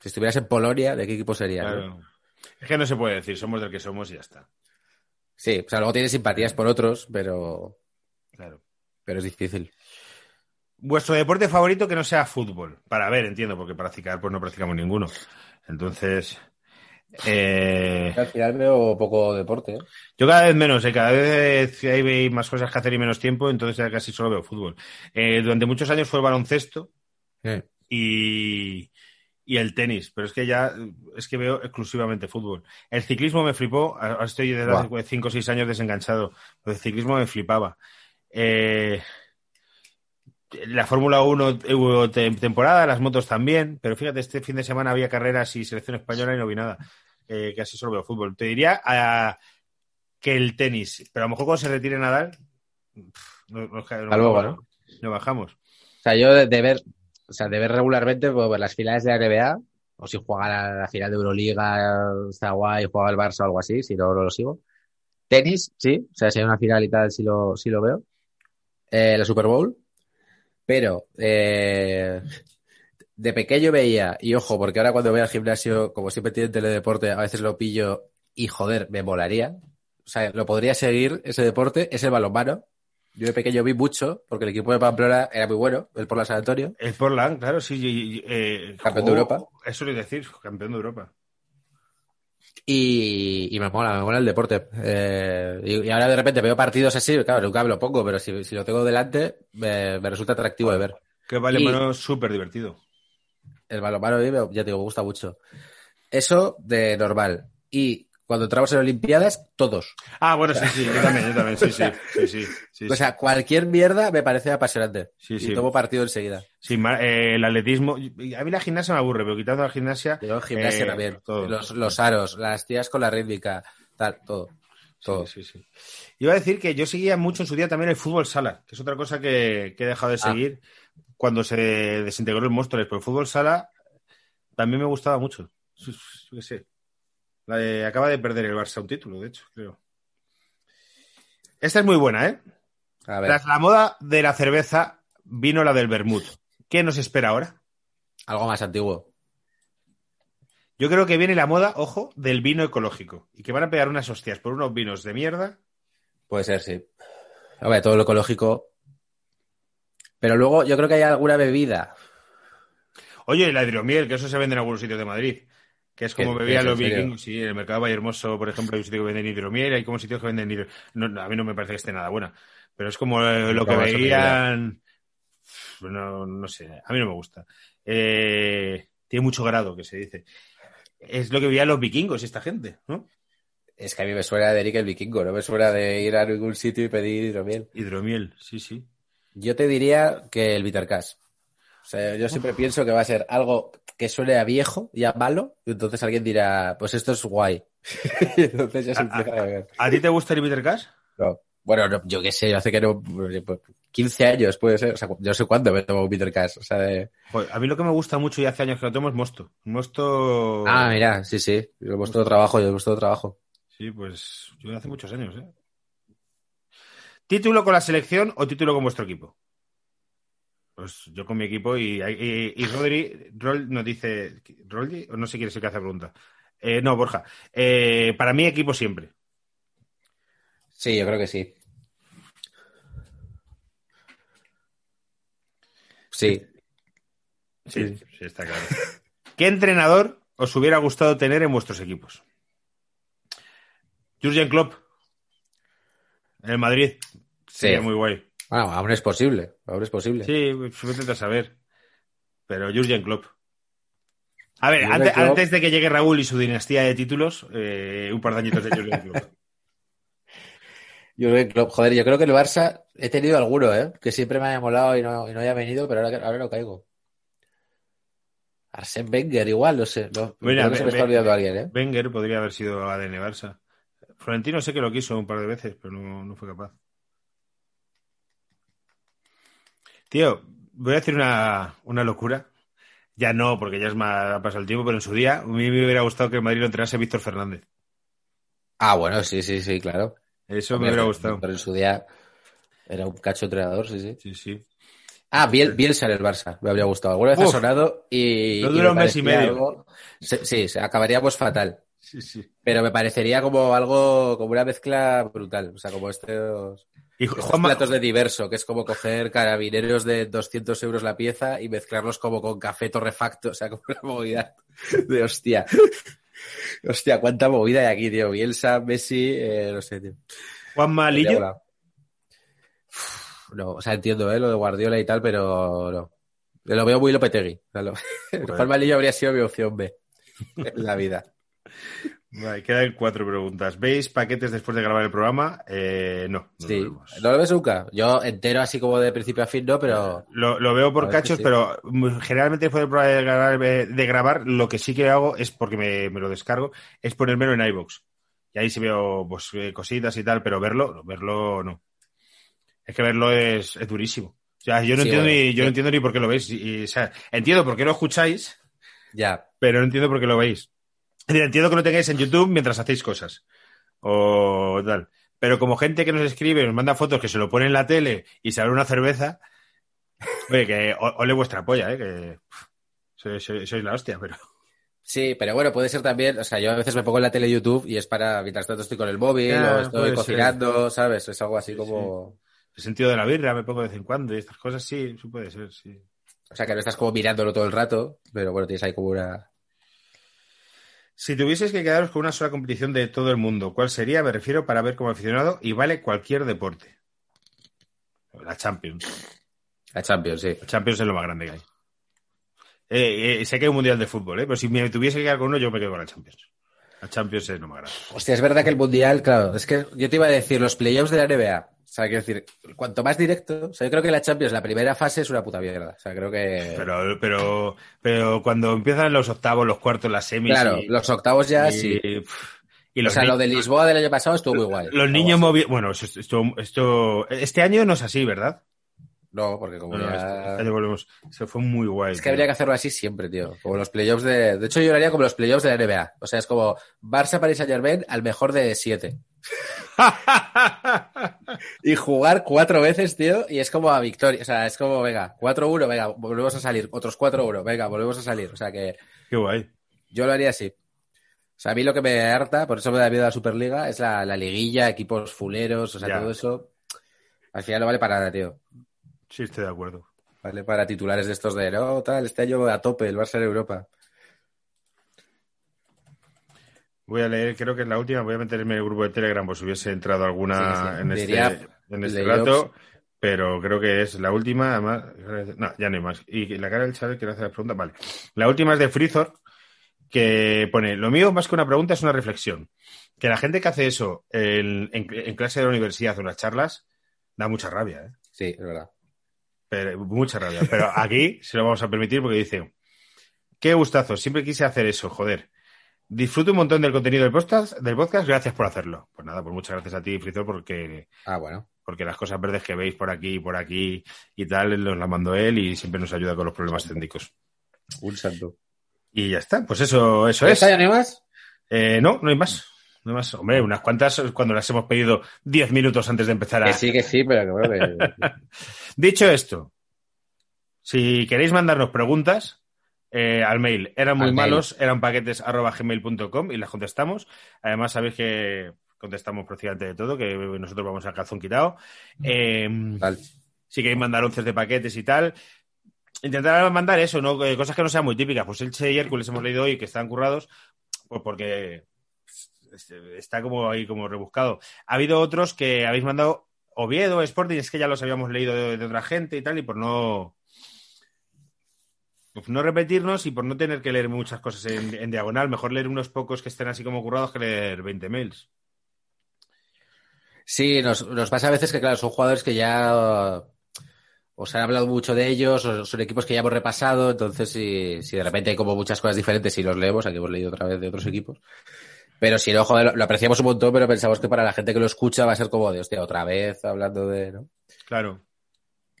Si estuvieras en Polonia, ¿de qué equipo sería? no? Es que no se puede decir, somos del que somos y ya está. Sí, o sea, luego tienes simpatías por otros, pero, Claro. pero es difícil. Vuestro deporte favorito que no sea fútbol. Para ver, entiendo, porque para practicar pues no practicamos ninguno. Entonces, eh, Al final veo poco deporte. ¿eh? yo cada vez menos, eh, cada vez hay más cosas que hacer y menos tiempo, entonces ya casi solo veo fútbol. Eh, durante muchos años fue el baloncesto y, y el tenis, pero es que ya es que veo exclusivamente fútbol. El ciclismo me flipó, ahora estoy desde hace Buah. 5 o 6 años desenganchado, pero el ciclismo me flipaba. Eh, la Fórmula 1 hubo te- temporada, las motos también, pero fíjate, este fin de semana había carreras y selección española y no vi nada. Eh, casi solo veo fútbol. Te diría ah, que el tenis, pero a lo mejor cuando se retire Nadal, pff, no, no- no- luego, ¿no? no bajamos. O sea, yo de, ver, o sea, de ver regularmente pues, las finales de la NBA, o si juega la, la final de Euroliga, está guay, juega el Barça o algo así, si no, no lo sigo. Tenis, sí, o sea, si hay una final y tal, sí lo, sí lo veo. Eh, la Super Bowl. Pero, eh, de pequeño veía, y ojo, porque ahora cuando voy al gimnasio, como siempre tiene teledeporte, a veces lo pillo y joder, me molaría. O sea, lo podría seguir ese deporte, es el balonmano. Yo de pequeño vi mucho, porque el equipo de Pamplona era muy bueno, el por la San Antonio. El Portland, claro, sí. y- y, eh, Campeón de Europa. Eso es decir, campeón de Europa. Y, y me mola, me mola el deporte. Eh, y, y ahora de repente veo partidos así, claro, nunca me lo pongo, pero si, si lo tengo delante, me, me resulta atractivo de ver. Que vale, Y- mano, súper divertido. El balonmano ya te digo, me gusta mucho. Eso de normal. Y cuando entramos en Olimpiadas, todos. Ah, bueno, sí, sí, yo también, yo también, sí, sí, sí, sí, sí, O sea, cualquier mierda me parece apasionante. Sí, y sí. tomo partido enseguida. Sí, eh, el atletismo, y- a mí la gimnasia me aburre, pero quitando la gimnasia, Yo gimnasia Eh, también. todo. Los, los aros, las tías con la rítmica, tal, todo. Todo. Sí, sí, sí. Iba a decir que yo seguía mucho en su día también el fútbol sala, que es otra cosa que, que he dejado de Ah. seguir cuando se desintegró el Móstoles, pero el fútbol sala también me gustaba mucho. Yo qué sé. La de- acaba de perder el Barça un título, de hecho, creo. Esta es muy buena, ¿eh? A ver, Tras la moda de la cerveza, vino la del vermut. ¿Qué nos espera ahora? algo más antiguo. Yo creo que viene la moda, ojo, del vino ecológico. Y que van a pegar unas hostias por unos vinos de mierda. Puede ser, sí. A ver, todo lo ecológico. Pero luego yo creo que hay alguna bebida. Oye, la hidromiel, que eso se vende en algunos sitios de Madrid. Que es como ¿Qué bebían los vikingos. Sí, en el mercado de Vallehermoso, por ejemplo, hay un sitio que venden hidromiel, hay como sitios que venden hidromiel. No, a mí no me parece que esté nada buena. Pero es como eh, lo que veían. No, no sé, a mí no me gusta. Eh, tiene mucho grado, que se dice. Es lo que veían los vikingos y esta gente, ¿no? Es que a mí me suena de Eric el vikingo, no me suena de ir a ningún sitio y pedir hidromiel. Hidromiel, sí, sí. Yo te diría que el bitter cash. O sea, yo siempre pienso que va a ser algo que suene a viejo y a malo, y entonces alguien dirá, pues esto es guay. entonces ya se empieza a beber. ¿A ti te gusta el bitter cash? No. Bueno, no, yo qué sé, hace que no, 15 años puede ser, o sea, yo sé cuándo me tomo un bitter cash, o sea, de... Joder, a mí lo que me gusta mucho y hace años que lo tomo es mosto. Mosto. Ah, mira, sí, sí, yo hemos todo trabajo, yo hemos todo trabajo. Sí, pues yo hace muchos años, ¿eh? ¿Título con la selección o título con vuestro equipo? Pues yo con mi equipo y, y, y Rodri Rol nos dice. ¿Roldi? O no sé quién es el que hace la pregunta. Eh, no, Borja. Eh, para mí, equipo siempre. Sí, yo creo que sí. Sí. Sí, sí, está claro. ¿Qué entrenador os hubiera gustado tener en vuestros equipos? Jurgen Klopp. En el Madrid. Sería Sí. muy guay. Bueno, aún es posible, aún es posible. Sí, suficiente a saber. Pero Jurgen Klopp. A ver, antes, Klopp- antes de que llegue Raúl y su dinastía de títulos, eh, un par de añitos de Jurgen Klopp. Jürgen Klopp, joder, yo creo que el Barça he tenido alguno, ¿eh? Que siempre me haya molado y no, y no haya venido, pero ahora, ahora no caigo. Arsène Wenger igual, no sé. No, Mira, que se me está olvidando alguien, ¿eh? Wenger podría haber sido ADN Barça. Florentino sé que lo quiso un par de veces, pero no, no fue capaz. Tío, voy a decir una, una locura. Ya no, porque ya es más ha pasado el tiempo, pero en su día a mí me hubiera gustado que el Madrid lo entrenase Víctor Fernández. Ah, bueno, sí, sí, sí, claro. Eso Hombre, me hubiera gustado. Pero en su día era un cacho entrenador, sí, sí. Sí, sí. Ah, Biel, Bielsa en el Barça, me habría gustado. Alguna vez ha Uf. sonado y. No dura un mes y medio. algo- se- Sí, se- acabaríamos fatal. Sí, sí. Pero me parecería como algo, como una mezcla brutal. O sea, como estos. Y platos de diverso, que es como coger carabineros de 200 euros la pieza y mezclarlos como con café torrefacto, o sea, como una movida de hostia. Hostia, cuánta movida hay aquí, tío. Bielsa, Messi, eh, no sé, tío. Juanma Habría Lillo, volado. Uf, No, o sea, entiendo, ¿eh? Lo de Guardiola y tal, pero no. Lo veo muy Lopetegui. O sea, lo... Juan Malillo habría sido mi opción B en la vida. Vale, quedan cuatro preguntas. ¿Veis paquetes después de grabar el programa? Eh, no, no Sí. lo vemos. ¿No lo ves nunca? Yo entero así como de principio a fin, no, pero... Lo, lo veo por cachos, sí. pero generalmente después del programa de grabar, de grabar, lo que sí que hago es, porque me, me lo descargo, es ponérmelo en iVoox. Y ahí sí veo pues, eh, cositas y tal, pero verlo, verlo no. Es que verlo es, es durísimo. O sea, yo no, Sí, entiendo, bueno, ni, yo no entiendo ni por qué lo veis. Y, o sea, entiendo por qué lo escucháis, Ya. pero no entiendo por qué lo veis. Entiendo que lo tengáis en YouTube mientras hacéis cosas. O tal. Pero como gente que nos escribe, nos manda fotos que se lo pone en la tele y se abre una cerveza, oye, que ole vuestra polla, ¿eh? Que sois, sois- sois la hostia, pero... Sí, pero bueno, puede ser también, o sea, yo a veces me pongo en la tele YouTube y es para, mientras tanto estoy con el móvil o estoy cocinando, ¿sabes? Es algo así Sí, como... El sentido de la birra me pongo de vez en cuando y estas cosas sí, sí puede ser, sí. O sea, que no estás como mirándolo todo el rato, pero bueno, tienes ahí como una... Si tuvieses que quedaros con una sola competición de todo el mundo, ¿cuál sería? Me refiero para ver como aficionado y vale cualquier deporte. La Champions. La Champions, sí. La Champions es lo más grande que hay. Eh, eh, sé que hay un mundial de fútbol, ¿eh? pero si me tuviese que quedar con uno, yo me quedo con la Champions. La Champions es lo más grande. Hostia, es verdad que el Mundial, claro, es que yo te iba a decir los playoffs de la NBA. O sea, quiero decir, cuanto más directo, o sea, yo creo que la Champions, la primera fase es una puta mierda. O sea, creo que... Pero, pero, pero cuando empiezan los octavos, los cuartos, las semis. claro, y, los octavos ya y- sí. O sea, lo de Lisboa del año pasado estuvo muy guay. Los niños moviendo. Bueno, esto, esto, esto- Este año no es así, ¿verdad? No, porque como No, no, ya... este- volvemos. Se fue muy guay. Es que tío. habría que hacerlo así siempre, tío. Como los playoffs de. De hecho, yo lo haría como los playoffs de la NBA. O sea, es como Barça, Paris Saint Germain al mejor de siete. Y jugar cuatro veces, tío, y es como a victoria. O sea, es como, venga, 4-1, venga, volvemos a salir. Otros 4-1, venga, volvemos a salir. O sea que Qué guay. yo lo haría así. O sea, a mí lo que me harta, por eso me da miedo la Superliga, es la, la liguilla, equipos fuleros, o sea, Ya. todo eso. Al final no vale para nada, tío. Sí, estoy de acuerdo. Vale para titulares de estos de, no, tal, este año a tope, el Barça en Europa. Voy a leer, creo que es la última. Voy a meterme en el grupo de Telegram si hubiese entrado alguna Sí, sí. en este, en este rato. Pero creo que es la última. Además, no, ya no hay más. Y la cara del chaval que le hace la pregunta. Vale. La última es de Freezor, que pone: Lo mío, más que una pregunta, es una reflexión. Que la gente que hace eso en, en- en clase de la universidad o en las charlas da mucha rabia, ¿eh? Sí, es verdad. Pero, mucha rabia. Pero aquí se lo vamos a permitir porque dice: Qué gustazo, siempre quise hacer eso, joder. Disfruto un montón del contenido del podcast, del podcast, gracias por hacerlo. Pues nada, pues muchas gracias a ti, Frizor, porque, Ah, bueno. porque las cosas verdes que veis por aquí y por aquí y tal, nos las mandó él y siempre nos ayuda con los problemas técnicos. Un santo. Y ya está, pues eso, eso ¿Ya es. hay más? Eh, no, no hay más. No hay más. Hombre, unas cuantas cuando las hemos pedido 10 minutos antes de empezar a. Que sí, que sí, pero que bueno, que... Dicho esto, si queréis mandarnos preguntas eh, al mail, eran muy Al mail. malos, eran paquetes arroba gmail.com y las contestamos. Además, sabéis que contestamos prácticamente de todo, que nosotros vamos al calzón quitado. Eh, si queréis mandar once de paquetes y tal, intentar mandar eso, ¿no? Eh, cosas que no sean muy típicas. Pues Elche y Hércules hemos leído hoy que están currados, pues porque está como ahí como rebuscado. Ha habido otros que habéis mandado Oviedo, Sporting, es que ya los habíamos leído de, de otra gente y tal, y por no no repetirnos y por no tener que leer muchas cosas en, en diagonal, mejor leer unos pocos que estén así como currados que leer 20 mails. Sí, nos, nos pasa a veces que, claro, son jugadores que ya uh, os han hablado mucho de ellos, o son equipos que ya hemos repasado, entonces si, si de repente hay como muchas cosas diferentes y los leemos, aquí hemos leído otra vez de otros equipos. Pero si no, joder, lo, lo apreciamos un montón, pero pensamos que para la gente que lo escucha va a ser como de, hostia, otra vez hablando de, ¿no? Claro.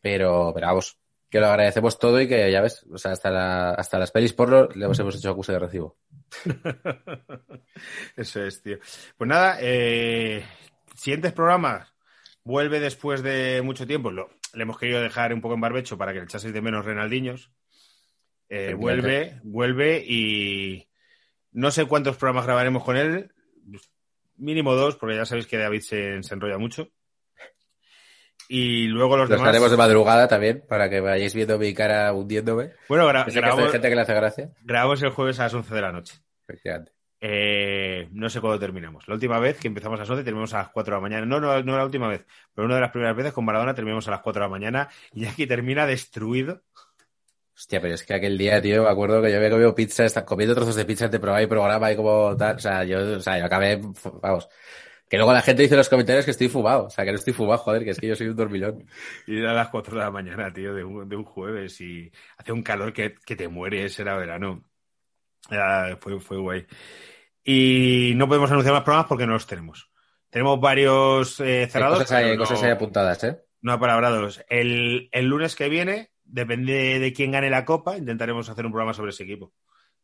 Pero, pero vamos, que lo agradecemos todo y que ya ves, o sea, hasta, la, hasta las pelis porno le hemos, hemos hecho acuse de recibo. Eso es, tío. Pues nada, eh, siguientes programas. Vuelve después de mucho tiempo. Lo, le hemos querido dejar un poco en barbecho para que le echaseis de menos Renaldiños. Eh, vuelve, vuelve y no sé cuántos programas grabaremos con él. Mínimo dos, porque ya sabéis que David se, se enrolla mucho. Y luego los, Los demás. haremos de madrugada también, para que vayáis viendo mi cara hundiéndome. Bueno, gra- grabamos, gente que le hace gracia. grabamos el jueves a las 11 de la noche. Efectivamente. Eh, no sé cuándo terminamos. La última vez que empezamos a las 11 terminamos a las 4 de la mañana. No, no, no la última vez, pero una de las primeras veces con Maradona terminamos a las 4 de la mañana y aquí termina destruido. Hostia, pero es que aquel día, tío, me acuerdo que yo había comido pizza, comiendo trozos de pizza de probar y programa y como tal. O sea, yo, o sea, yo acabé, vamos. Que luego la gente dice en los comentarios que estoy fumado. O sea, que no estoy fumado, joder, que es que yo soy un dormilón. Y era a las 4 de la mañana, tío, de un, de un jueves y hace un calor que, que te mueres, era verano. Era- fue, fue guay. Y no podemos anunciar más programas porque no los tenemos. Tenemos varios eh, Hay cerrados. cosas, hay, no- cosas ahí apuntadas, ¿eh? No apalabrados. El, el lunes que viene, depende de quién gane la copa, intentaremos hacer un programa sobre ese equipo.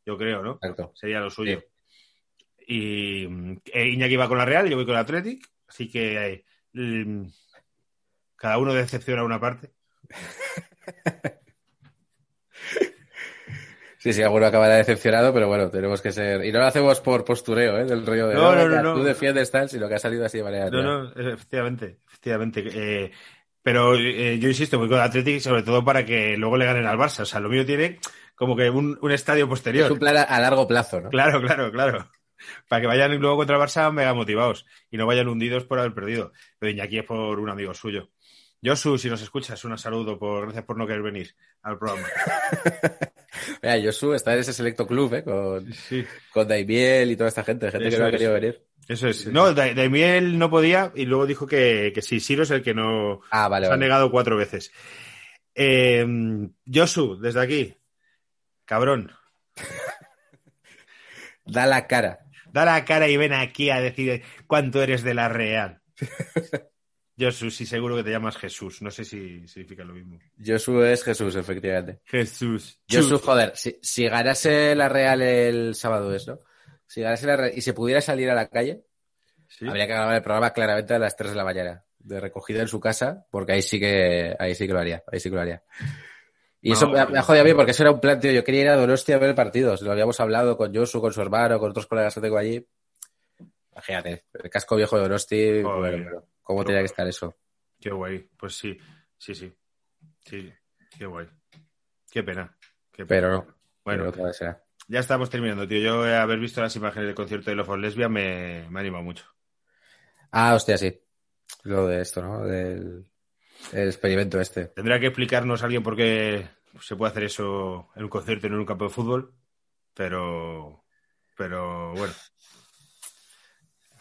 Yo creo, ¿no? Exacto. Sería lo suyo. Y eh, Iñaki va con la Real, yo voy con el Athletic, así que mm, cada uno decepciona una parte. Sí, sí, alguno acabará decepcionado, pero bueno, tenemos que ser. Y no lo hacemos por postureo, ¿eh? Del rollo de. No, no, no, no. Tú defiendes tal, sino que ha salido así de manera. No, no, efectivamente, efectivamente. Eh, pero eh, yo insisto, voy con el Athletic sobre todo para que luego le ganen al Barça. O sea, lo mío tiene como que un, un estadio posterior. Es un plan a, a largo plazo, ¿no? Claro, claro, claro. Para que vayan luego contra el Barça mega motivados y no vayan hundidos por haber perdido. Pero Iñaki es por un amigo suyo. Josu, si nos escuchas, un saludo. Por, gracias por no querer venir al programa. Mira, Josu está en ese selecto club, ¿eh? Con, Sí, con Daimiel y toda esta gente, gente Eso que no ha querido venir. eso es. No, Da- Daimiel no podía y luego dijo que, que sí, Siro es el que no Ah, vale, se ha negado cuatro veces. Eh, Josu, desde aquí, cabrón, Da la cara. Da la cara y ven aquí a decir cuánto eres de la Real. Josu, sí, seguro que te llamas Jesús. No sé si significa lo mismo. Josu es Jesús, efectivamente. Jesús. Josu, joder, si, si ganase la Real el sábado es, ¿no? Si ganase la Real y se pudiera salir a la calle, Sí. habría que grabar el programa claramente a las 3 de la mañana, de recogida en su casa, porque ahí sí que, ahí sí que lo haría, ahí sí que lo haría. Y eso No, me, ha- me ha jodido a mí porque eso era un plan, tío. Yo quería ir a Donostia a ver el partido. Lo habíamos hablado con Josu, con su hermano, con otros colegas que tengo allí. Imagínate, el casco viejo de Donosti, bueno, ¿cómo tenía que estar eso? Qué guay. Pues sí, sí, sí. Sí, qué guay. Qué pena. Qué pena. Pero no. Bueno, pero será. ya estamos terminando, tío. Yo eh, haber visto las imágenes del concierto de Love of Lesbian me, me anima mucho. Ah, hostia, sí. Lo de esto, ¿no? Del el experimento este. Tendrá que explicarnos alguien por qué se puede hacer eso en un concierto y no en un campo de fútbol, pero, pero bueno.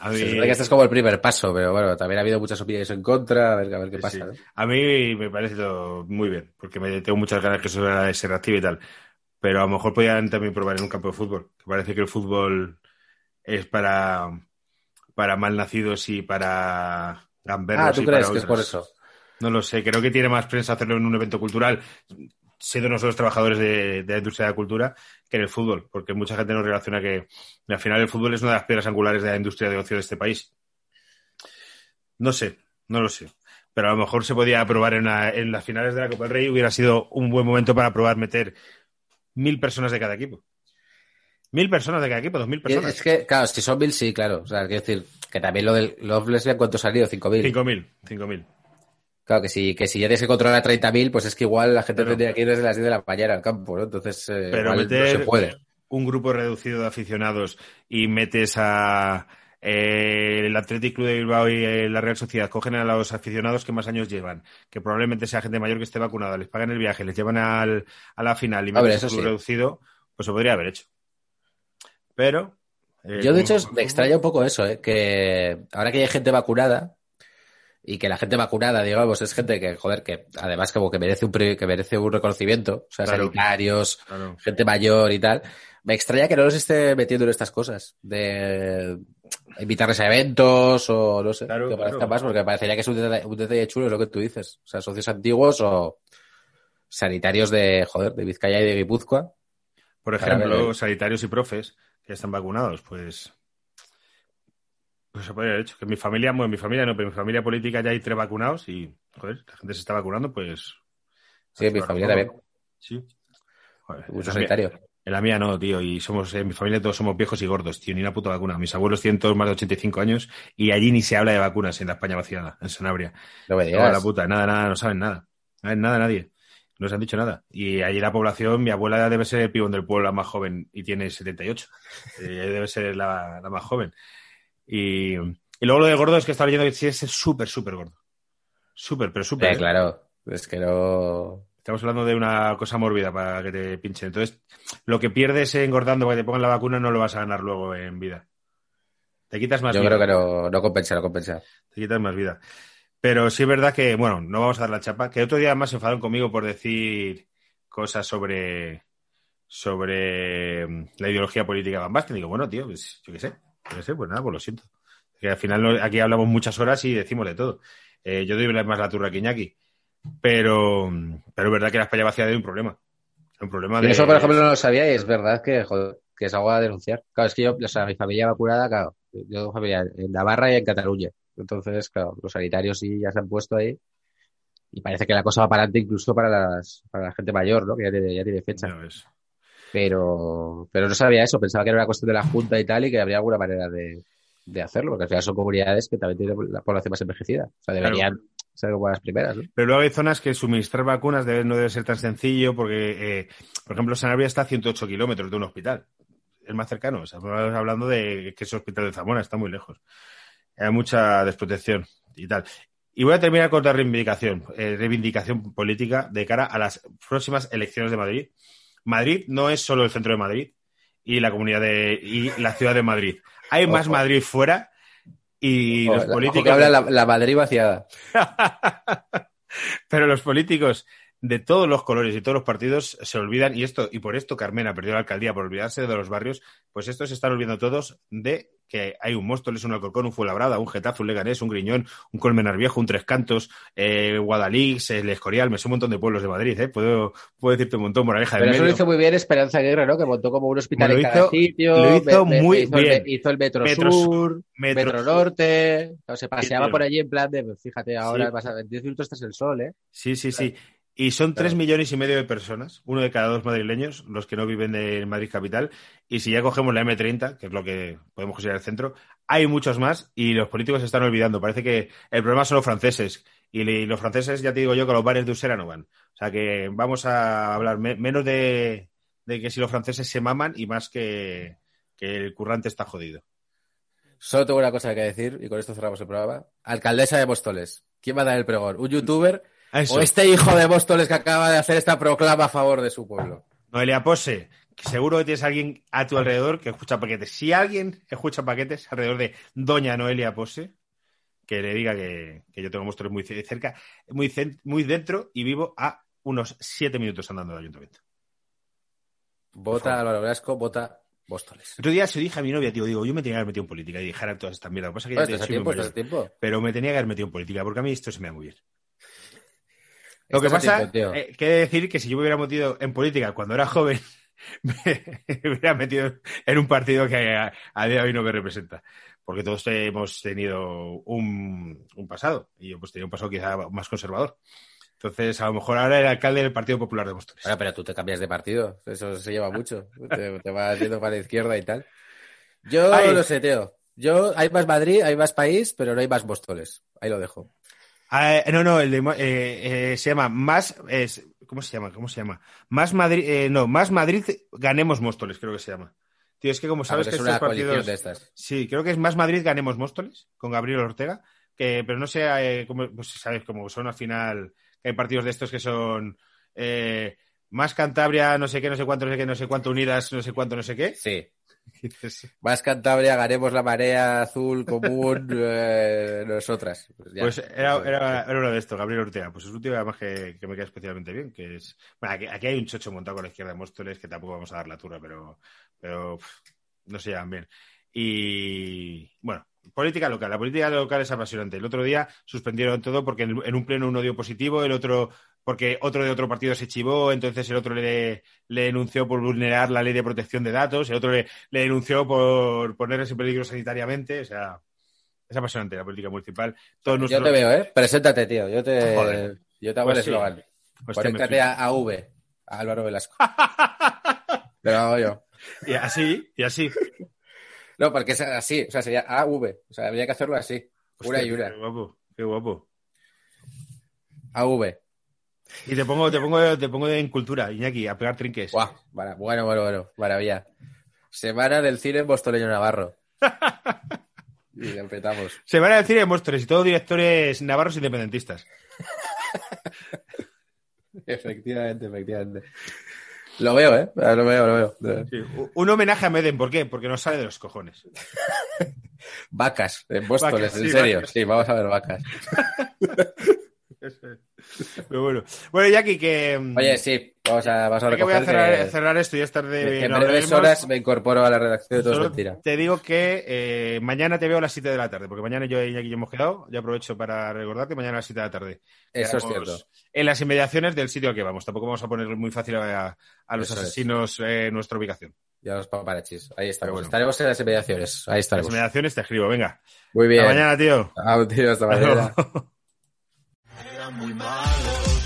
A Se mí, supone que este es como el primer paso, pero bueno, también ha habido muchas opiniones en contra, a ver, a ver qué Sí, pasa. sí. ¿no? a mí me parece todo muy bien, porque me tengo muchas ganas que eso sea- se reactive y tal. Pero a lo mejor podrían también probar en un campo de fútbol. Que parece que el fútbol es para, para malnacidos y para gamberros. Ah, ¿tú y crees para que es por eso? No lo sé, creo que tiene más prensa hacerlo en un evento cultural, siendo nosotros trabajadores de, de la industria de la cultura, que en el fútbol, porque mucha gente nos relaciona que al final el fútbol es una de las piedras angulares de la industria de ocio de este país. No sé, no lo sé. Pero a lo mejor se podía probar en, la- en las finales de la Copa del Rey, hubiera sido un buen momento para probar meter mil personas de cada equipo. Mil personas de cada equipo, dos mil personas. Es que, claro, si son mil, sí, claro. O sea, quiero decir, que también lo del Love Lesbian, ¿cuánto ha salido? Cinco mil. Cinco mil, cinco mil. Claro, que si, que si ya tienes que controlar a 30.000, pues es que igual la gente Pero- tendría que ir desde las 10 de la mañana al campo, ¿no? Entonces, eh, Pero igual meter no se puede. un grupo reducido de aficionados y metes a eh, el Athletic Club de Bilbao y eh, la Real Sociedad, cogen a los aficionados que más años llevan, que probablemente sea gente mayor que esté vacunada, les pagan el viaje, les llevan al, a la final y A ver, metes eso un club sí. reducido, pues se podría haber hecho. Pero... eh, Yo, de hecho, me extraña un poco eso, ¿eh? Que ahora que hay gente vacunada y que la gente vacunada, digamos, es gente que, joder, que además como que merece un, que merece un reconocimiento, o sea, Claro. sanitarios, Claro. gente mayor y tal. Me extraña que no los esté metiendo en estas cosas, de invitarles a eventos o no sé, Claro, que parezca más, porque parecería que es un detalle, un detalle chulo, es lo que tú dices. O sea, socios antiguos o sanitarios de, joder, de Vizcaya y de Guipúzcoa. Por ejemplo, sanitarios y profes que están vacunados, pues... Pues se podría haber hecho. Que mi familia, bueno, en mi familia no, pero en mi familia política ya hay tres vacunados y, joder, la gente se está vacunando, pues... Sí, en mi familia también. Sí. Joder, Mucho en la mía- sanitario. En la mía no, tío, y somos, en mi familia todos somos viejos y gordos, tío, ni una puta vacuna. Mis abuelos tienen todos más de 85 años y allí ni se habla de vacunas en la España vaciada, en Sanabria. No me No, la puta, nada, nada, no saben nada. No saben nada nadie. No les han dicho nada. Y allí la población, mi abuela debe ser el pibón del pueblo la más joven y tiene 78. Eh, debe ser la, la más joven. Y, y luego lo de gordo es que está leyendo que sí es súper, súper gordo. Súper, pero súper. Eh, ¿eh? claro, es que no. Estamos hablando de una cosa mórbida para que te pinchen. Entonces, lo que pierdes engordando para que te pongan la vacuna no lo vas a ganar luego en vida. Te quitas más Yo vida. creo que no, no compensa, no compensa. Te quitas más vida. Pero sí es verdad que, bueno, no vamos a dar la chapa. Que otro día más se enfadaron conmigo por decir cosas sobre sobre la ideología política de Van Basten. Digo, bueno, tío, pues yo qué sé. Qué sé, pues nada, pues lo siento. Que al final no- aquí hablamos muchas horas y decimos de todo. Eh, yo doy más la turra que Iñaki. Pero, pero es verdad que la España vaciada hay un problema. Un problema de... eso, por ejemplo, no lo sabía y es verdad que, joder, que es algo a denunciar. Claro, es que yo, o sea, mi familia vacunada, claro, yo tengo familia en Navarra y en Cataluña. Entonces, claro, los sanitarios sí ya se han puesto ahí y parece que la cosa va para adelante incluso para las, para la gente mayor, ¿no? Que ya tiene, ya tiene fecha. Pero, pero no sabía eso, pensaba que era una cuestión de la Junta y tal y que habría alguna manera de, de hacerlo, porque al final son comunidades que también tienen la población más envejecida. O sea, deberían ser como las primeras, ¿no? Pero luego hay zonas que suministrar vacunas debe- no debe ser tan sencillo porque, eh, por ejemplo, Sanabria está a 108 kilómetros de un hospital. Es más cercano. O sea, estamos hablando de que ese hospital de Zamora está muy lejos. Hay mucha desprotección y tal. Y voy a terminar con otra reivindicación, eh, reivindicación política de cara a las próximas elecciones de Madrid. Madrid no es solo el centro de Madrid y la comunidad de y la ciudad de Madrid. Hay más. Madrid fuera y Ojo, los ojo políticos que habla la, la Madrid vaciada. Pero los políticos de todos los colores y todos los partidos se olvidan, y esto, y por esto Carmena perdió la alcaldía por olvidarse de los barrios, pues estos se están olvidando todos de que hay un Móstoles, un Alcorcón, un Fuenlabrada, un Getafe, un Leganés, un Griñón, un Colmenar Viejo, un Tres Cantos, eh, Guadalix, el Escorial, me sé un montón de pueblos de Madrid, ¿eh? Puedo, puedo decirte un montón, Moraleja del Pero eso lo hizo muy bien Esperanza Aguirre, ¿no? Que montó como un hospital en cada hizo- sitio. lo hizo muy hizo el, bien. hizo el Metro, Metro Sur, Metro. Norte. Claro, se paseaba por allí en plan de, pues, fíjate, ahora Sí. vas a- en 10 minutos estás el sol, ¿eh? Sí, sí, sí. Y son tres Claro. millones y medio de personas, uno de cada dos madrileños, los que no viven de Madrid capital. Y si ya cogemos la M30, que es lo que podemos considerar el centro, hay muchos más y los políticos se están olvidando. Parece que el problema son los franceses. Y le- y los franceses, ya te digo yo, que los bares de Usera no van. O sea que vamos a hablar me- menos de, de que si los franceses se maman y más que, que el currante está jodido. Solo tengo una cosa que decir y con esto cerramos el programa. Alcaldesa de Móstoles. ¿Quién va a dar el pregón? ¿Un youtuber Eso. o este hijo de Móstoles que acaba de hacer esta proclama a favor de su pueblo? Noelia Pose, que seguro que tienes a alguien a tu alrededor que escucha paquetes. Si alguien escucha paquetes alrededor de Doña Noelia Pose, que le diga que, que yo tengo monstruos muy cerca, muy, muy dentro y vivo a unos siete minutos andando del ayuntamiento. Vota Álvaro Velasco, vota Móstoles. Otro día se dije a mi novia, tío, digo, yo me tenía que haber metido en política y dejar todas estas mierdas. Lo que pasa que ya Bueno, te- a tiempo, a pero me tenía que haber metido en política porque a mí esto se me da muy bien. Lo que pasa, tío. eh, quiere decir que si yo me hubiera metido en política cuando era joven, me hubiera metido en un partido que a, a día de hoy no me representa. Porque todos hemos tenido un, un pasado, y yo pues tenía un pasado quizá más conservador. Entonces, a lo mejor ahora era alcalde del Partido Popular de Móstoles. Bueno, pero tú te cambias de partido. Eso se lleva mucho. Te, te vas yendo para la izquierda y tal. Yo Ay. no sé, tío. Yo, hay más Madrid, hay más país, pero no hay más Móstoles. Ahí lo dejo. Ah, eh, no, no, el de, eh, eh, se llama Más, es, ¿cómo se llama? ¿Cómo se llama? Más Madrid, eh, no, Más Madrid, ganemos Móstoles, creo que se llama. Tío, es que como Ah, sabes porque que es estos partidos... de estas. Sí, creo que es Más Madrid, ganemos Móstoles, con Gabriel Ortega, que, pero no sé, eh, cómo, pues, sabes, como son al final, que hay partidos de estos que son eh, Más Cantabria, no sé qué, no sé cuánto, no sé qué, no sé cuánto, Unidas, no sé cuánto, no sé qué. Sí. Más Cantabria, ganemos la marea azul común, eh, nosotras. Pues, ya. Pues era, era, era uno de estos, Gabriel Ortega. Pues es un tío además que, que me queda especialmente bien, que es... Bueno, aquí, aquí hay un chocho montado con la izquierda de Móstoles que tampoco vamos a dar la turra, pero, pero pff, no se llevan bien. Y bueno, política local. La política local es apasionante. El otro día suspendieron todo porque en, en un pleno uno dio positivo, el otro porque otro de otro partido se chivó, entonces el otro le, le denunció por vulnerar la ley de protección de datos, el otro le, le denunció por ponerse en peligro sanitariamente. O sea, es apasionante la política municipal. Todos Yo nuestros- te veo, ¿eh? Preséntate, tío. Yo te, Joder. yo te hago Pues el sí. eslogan. Pues te me Conéctate a, a V, a Álvaro Velasco. Te lo hago yo. Y así, y así. No, porque es así, o sea, sería AV. O sea, habría que hacerlo así. Y Hostia, una. Qué guapo, qué guapo. AV. Y te pongo, te pongo, te pongo en cultura, Iñaki, a pegar trinques. Guau, bueno, bueno, bueno, maravilla. Semana del cine en Bostoleño Navarro. Y empezamos. Se van a decir en Móstoles y todos directores navarros independentistas. Efectivamente, efectivamente. Lo veo, ¿eh? Lo veo, lo veo. Sí, Un homenaje a Meden, ¿por qué? Porque nos sale de los cojones. Vacas, en Móstoles, Vacas, en sí, serio. vacas. Sí, vamos a ver vacas. Pero bueno. Bueno, Iñaki, que. mm, Oye, sí, vamos a, vamos a que voy a cerrar, que cerrar esto y es tarde. en no breves horas me incorporo a la redacción de Todo es Mentira. Te digo que eh, mañana te veo a las 7 de la tarde, porque mañana yo y Iñaki ya hemos quedado. Yo aprovecho para recordarte, mañana a las 7 de la tarde. Eso es cierto. En las inmediaciones del sitio al que vamos. Tampoco vamos a poner muy fácil a, a los Eso asesinos eh, nuestra ubicación. Ya los paparachis. Ahí estamos. Bueno. Estaremos en las inmediaciones. Ahí Las estaremos. inmediaciones te escribo, venga. Muy bien. Hasta mañana, tío. Tío, hasta mañana. muy malos.